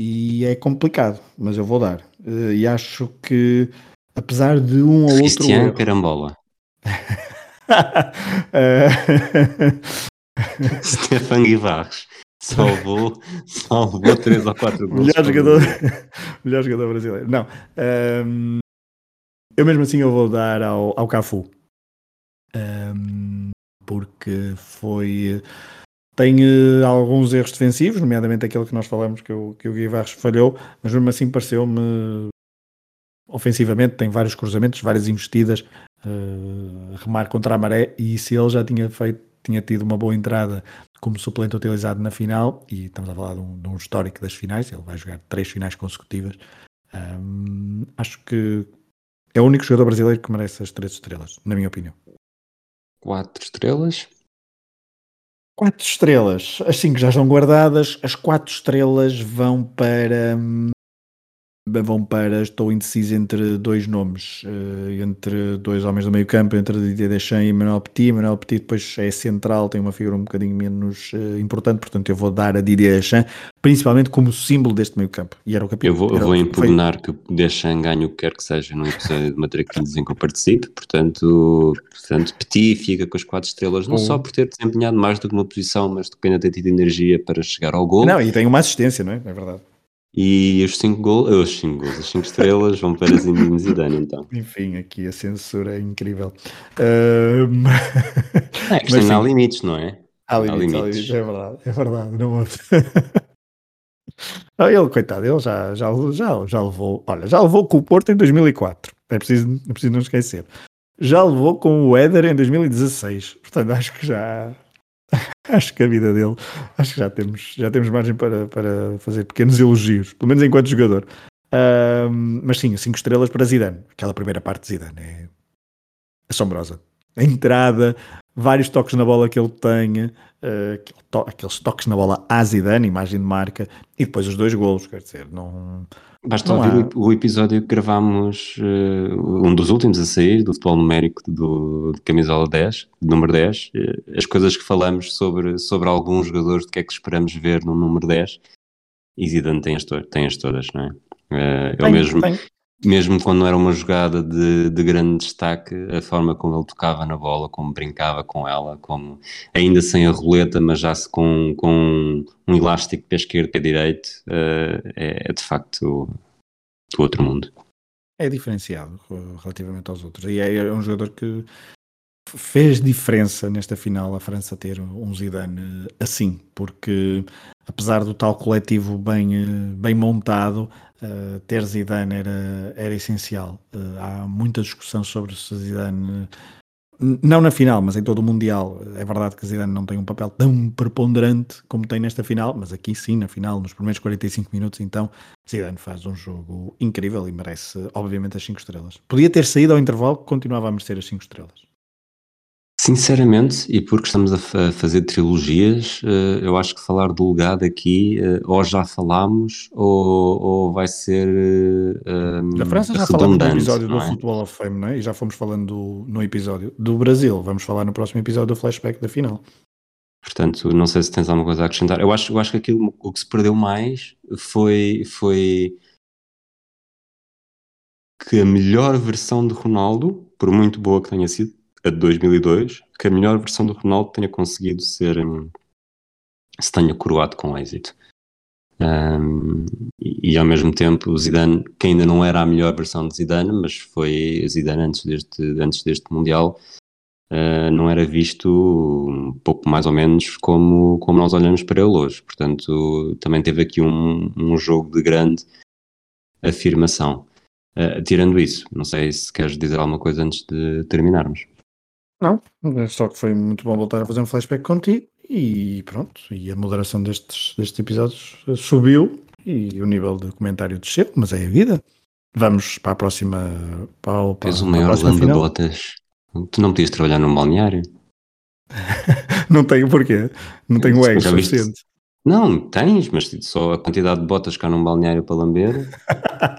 E é complicado, mas eu vou dar. Uh, e acho que, apesar de um ou outro.
Cristiano Carambola. Stefan Guivarres. Salvou, salvou 3 ou 4 gols.
Melhor jogador, melhor jogador brasileiro. Não. Um, eu mesmo assim eu vou dar ao, ao Cafu. Um, porque foi tem uh, alguns erros defensivos, nomeadamente aquele que nós falamos que, o, que o Guivarres falhou, mas mesmo assim pareceu-me ofensivamente, tem vários cruzamentos, várias investidas, uh, remar contra a maré, e se ele já tinha feito, tinha tido uma boa entrada como suplente utilizado na final, e estamos a falar de um, de um histórico das finais, ele vai jogar três finais consecutivas, um, acho que é o único jogador brasileiro que merece as três estrelas, na minha opinião.
Quatro estrelas?
Quatro estrelas. As cinco já estão guardadas. As quatro estrelas vão para hum, vão para, estou indeciso entre dois nomes, uh, entre dois homens do meio campo, entre Didier Deschamps e Manuel Petit. Manuel Petit depois é central, tem uma figura um bocadinho menos uh, importante, portanto eu vou dar a Didier Deschamps, principalmente como símbolo deste meio campo. E era o capitão.
Eu vou, eu vou impugnar que o Deschamps ganhe o que quer que seja no episódio de Matraquilhos em que eu participe, portanto, portanto Petit fica com as quatro estrelas, não só por ter desempenhado mais do que uma posição, mas ainda ter tido energia para chegar ao gol.
Não, e tem uma assistência, não é? É verdade.
E os 5 gols, os 5 gols, as 5 estrelas vão para Zinedine Zidane, então.
Enfim, aqui a censura é incrível. Uh,
é, mas sim, há limites, não é?
Há limites, há limites. Há limites é verdade, é verdade. Não... ele, coitado, ele já, já, já, já levou, olha, já levou com o Porto em 2004, é preciso, é preciso não esquecer. Já levou com o Éder em 2016, portanto acho que já, acho que a vida dele, acho que já temos, já temos margem para, para fazer pequenos elogios, pelo menos enquanto jogador. mas sim, 5 estrelas para Zidane. Aquela primeira parte de Zidane é assombrosa. A entrada, vários toques na bola que ele tem, uh, aqueles toques na bola à Zidane, imagem de marca, e depois os dois golos, quer dizer, não
Basta não ouvir há... o, episódio que gravámos, uh, um dos últimos a sair, do futebol numérico do, de camisola 10, número 10, uh, eh, as coisas que falamos sobre, sobre alguns jogadores, do que é que esperamos ver no número 10, e Zidane tem as, tem as todas, não é? Eu mesmo. Mesmo quando não era uma jogada de, de grande destaque, a forma como ele tocava na bola, como brincava com ela, como ainda sem a roleta, mas já se com, com um elástico para esquerda e a direita, uh, é, é, de facto do outro mundo.
É diferenciado relativamente aos outros. E é, é um jogador que fez diferença nesta final a França ter um Zidane assim, porque apesar do tal coletivo bem, bem montado, uh, ter Zidane era, era essencial. Uh, há muita discussão sobre se Zidane não na final, mas em todo o Mundial. É verdade que Zidane não tem um papel tão preponderante como tem nesta final, mas aqui sim, na final, nos primeiros 45 minutos, então Zidane faz um jogo incrível e merece, obviamente, as 5 estrelas. Podia ter saído ao intervalo, continuava a merecer as 5 estrelas.
Sinceramente, e porque estamos a, fazer trilogias, eh, eu acho que falar do legado aqui, eh, ou já falámos, ou, ou vai ser.
Na França já falamos no episódio do é? Football of Fame, não é? E já fomos falando no episódio do Brasil. Vamos falar no próximo episódio do flashback da final.
Portanto, não sei se tens alguma coisa a acrescentar. Eu acho, eu acho que aquilo o que se perdeu mais foi, foi que a melhor versão de Ronaldo, por muito boa que tenha sido, a de 2002, que a melhor versão do Ronaldo tenha conseguido ser um, se tenha coroado com êxito. Um, e, e, ao mesmo tempo o Zidane, que ainda não era a melhor versão de Zidane, mas foi Zidane antes deste, antes deste Mundial, uh, não era visto um pouco mais ou menos como, como nós olhamos para ele hoje. Portanto, também teve aqui um, um jogo de grande afirmação. Uh, tirando isso, não sei se queres dizer alguma coisa antes de terminarmos.
Não, é só que foi muito bom voltar a fazer um flashback contigo e pronto, e a moderação destes, destes episódios subiu e o nível de comentário desceu, mas é a vida. Vamos para a próxima. Para, para,
Tens o maior lama de botas. Tu não podias trabalhar num balneário?
não tenho porquê. Não tenho ego suficiente.
Não, tens, mas só a quantidade de botas cá num balneário para lamber.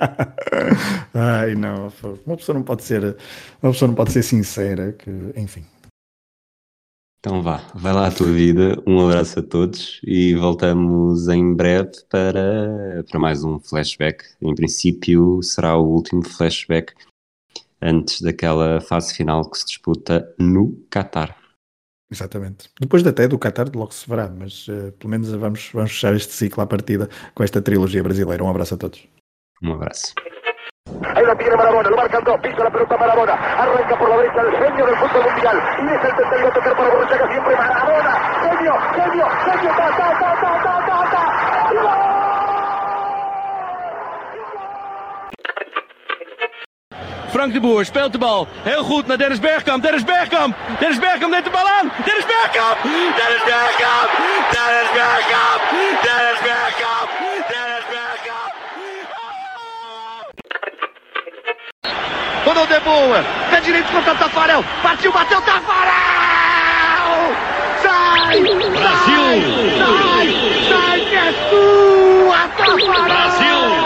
Ai, não, uma pessoa não pode ser, uma pessoa não pode ser sincera, que, enfim.
Então vá, vai lá a tua vida, um abraço a todos e voltamos em breve para, para mais um flashback. Em princípio será o último flashback antes daquela fase final que se disputa no Qatar.
Exatamente. Depois até do Qatar logo se verá, mas uh, pelo menos vamos, vamos fechar este ciclo à partida com esta trilogia brasileira. Um abraço a todos.
Um abraço.
Ahí la tiene Marabona, lo marcan dos, pisa la pelota Marabona, arranca por la derecha el genio del fútbol mundial, y es el tercero a tocar para Borruchaga siempre Marabona, genio, genio, genio, ta, ta, ta, ta, ta, ta,
Frank de Boer speelt de bal. Heel goed naar Dennis Bergkamp. Dennis Bergkamp. Dennis Bergkamp neemt de bal aan. Dennis Bergkamp. Dennis Bergkamp. Dennis Bergkamp. Dennis Bergkamp. Dennis Bergkamp.
Ronald de boa. Pé direito contra o Tafarel. Partiu, bateu Tafarel. Sai.
Brasil.
Sai. Sai que é sua, Tafarel. Brasil.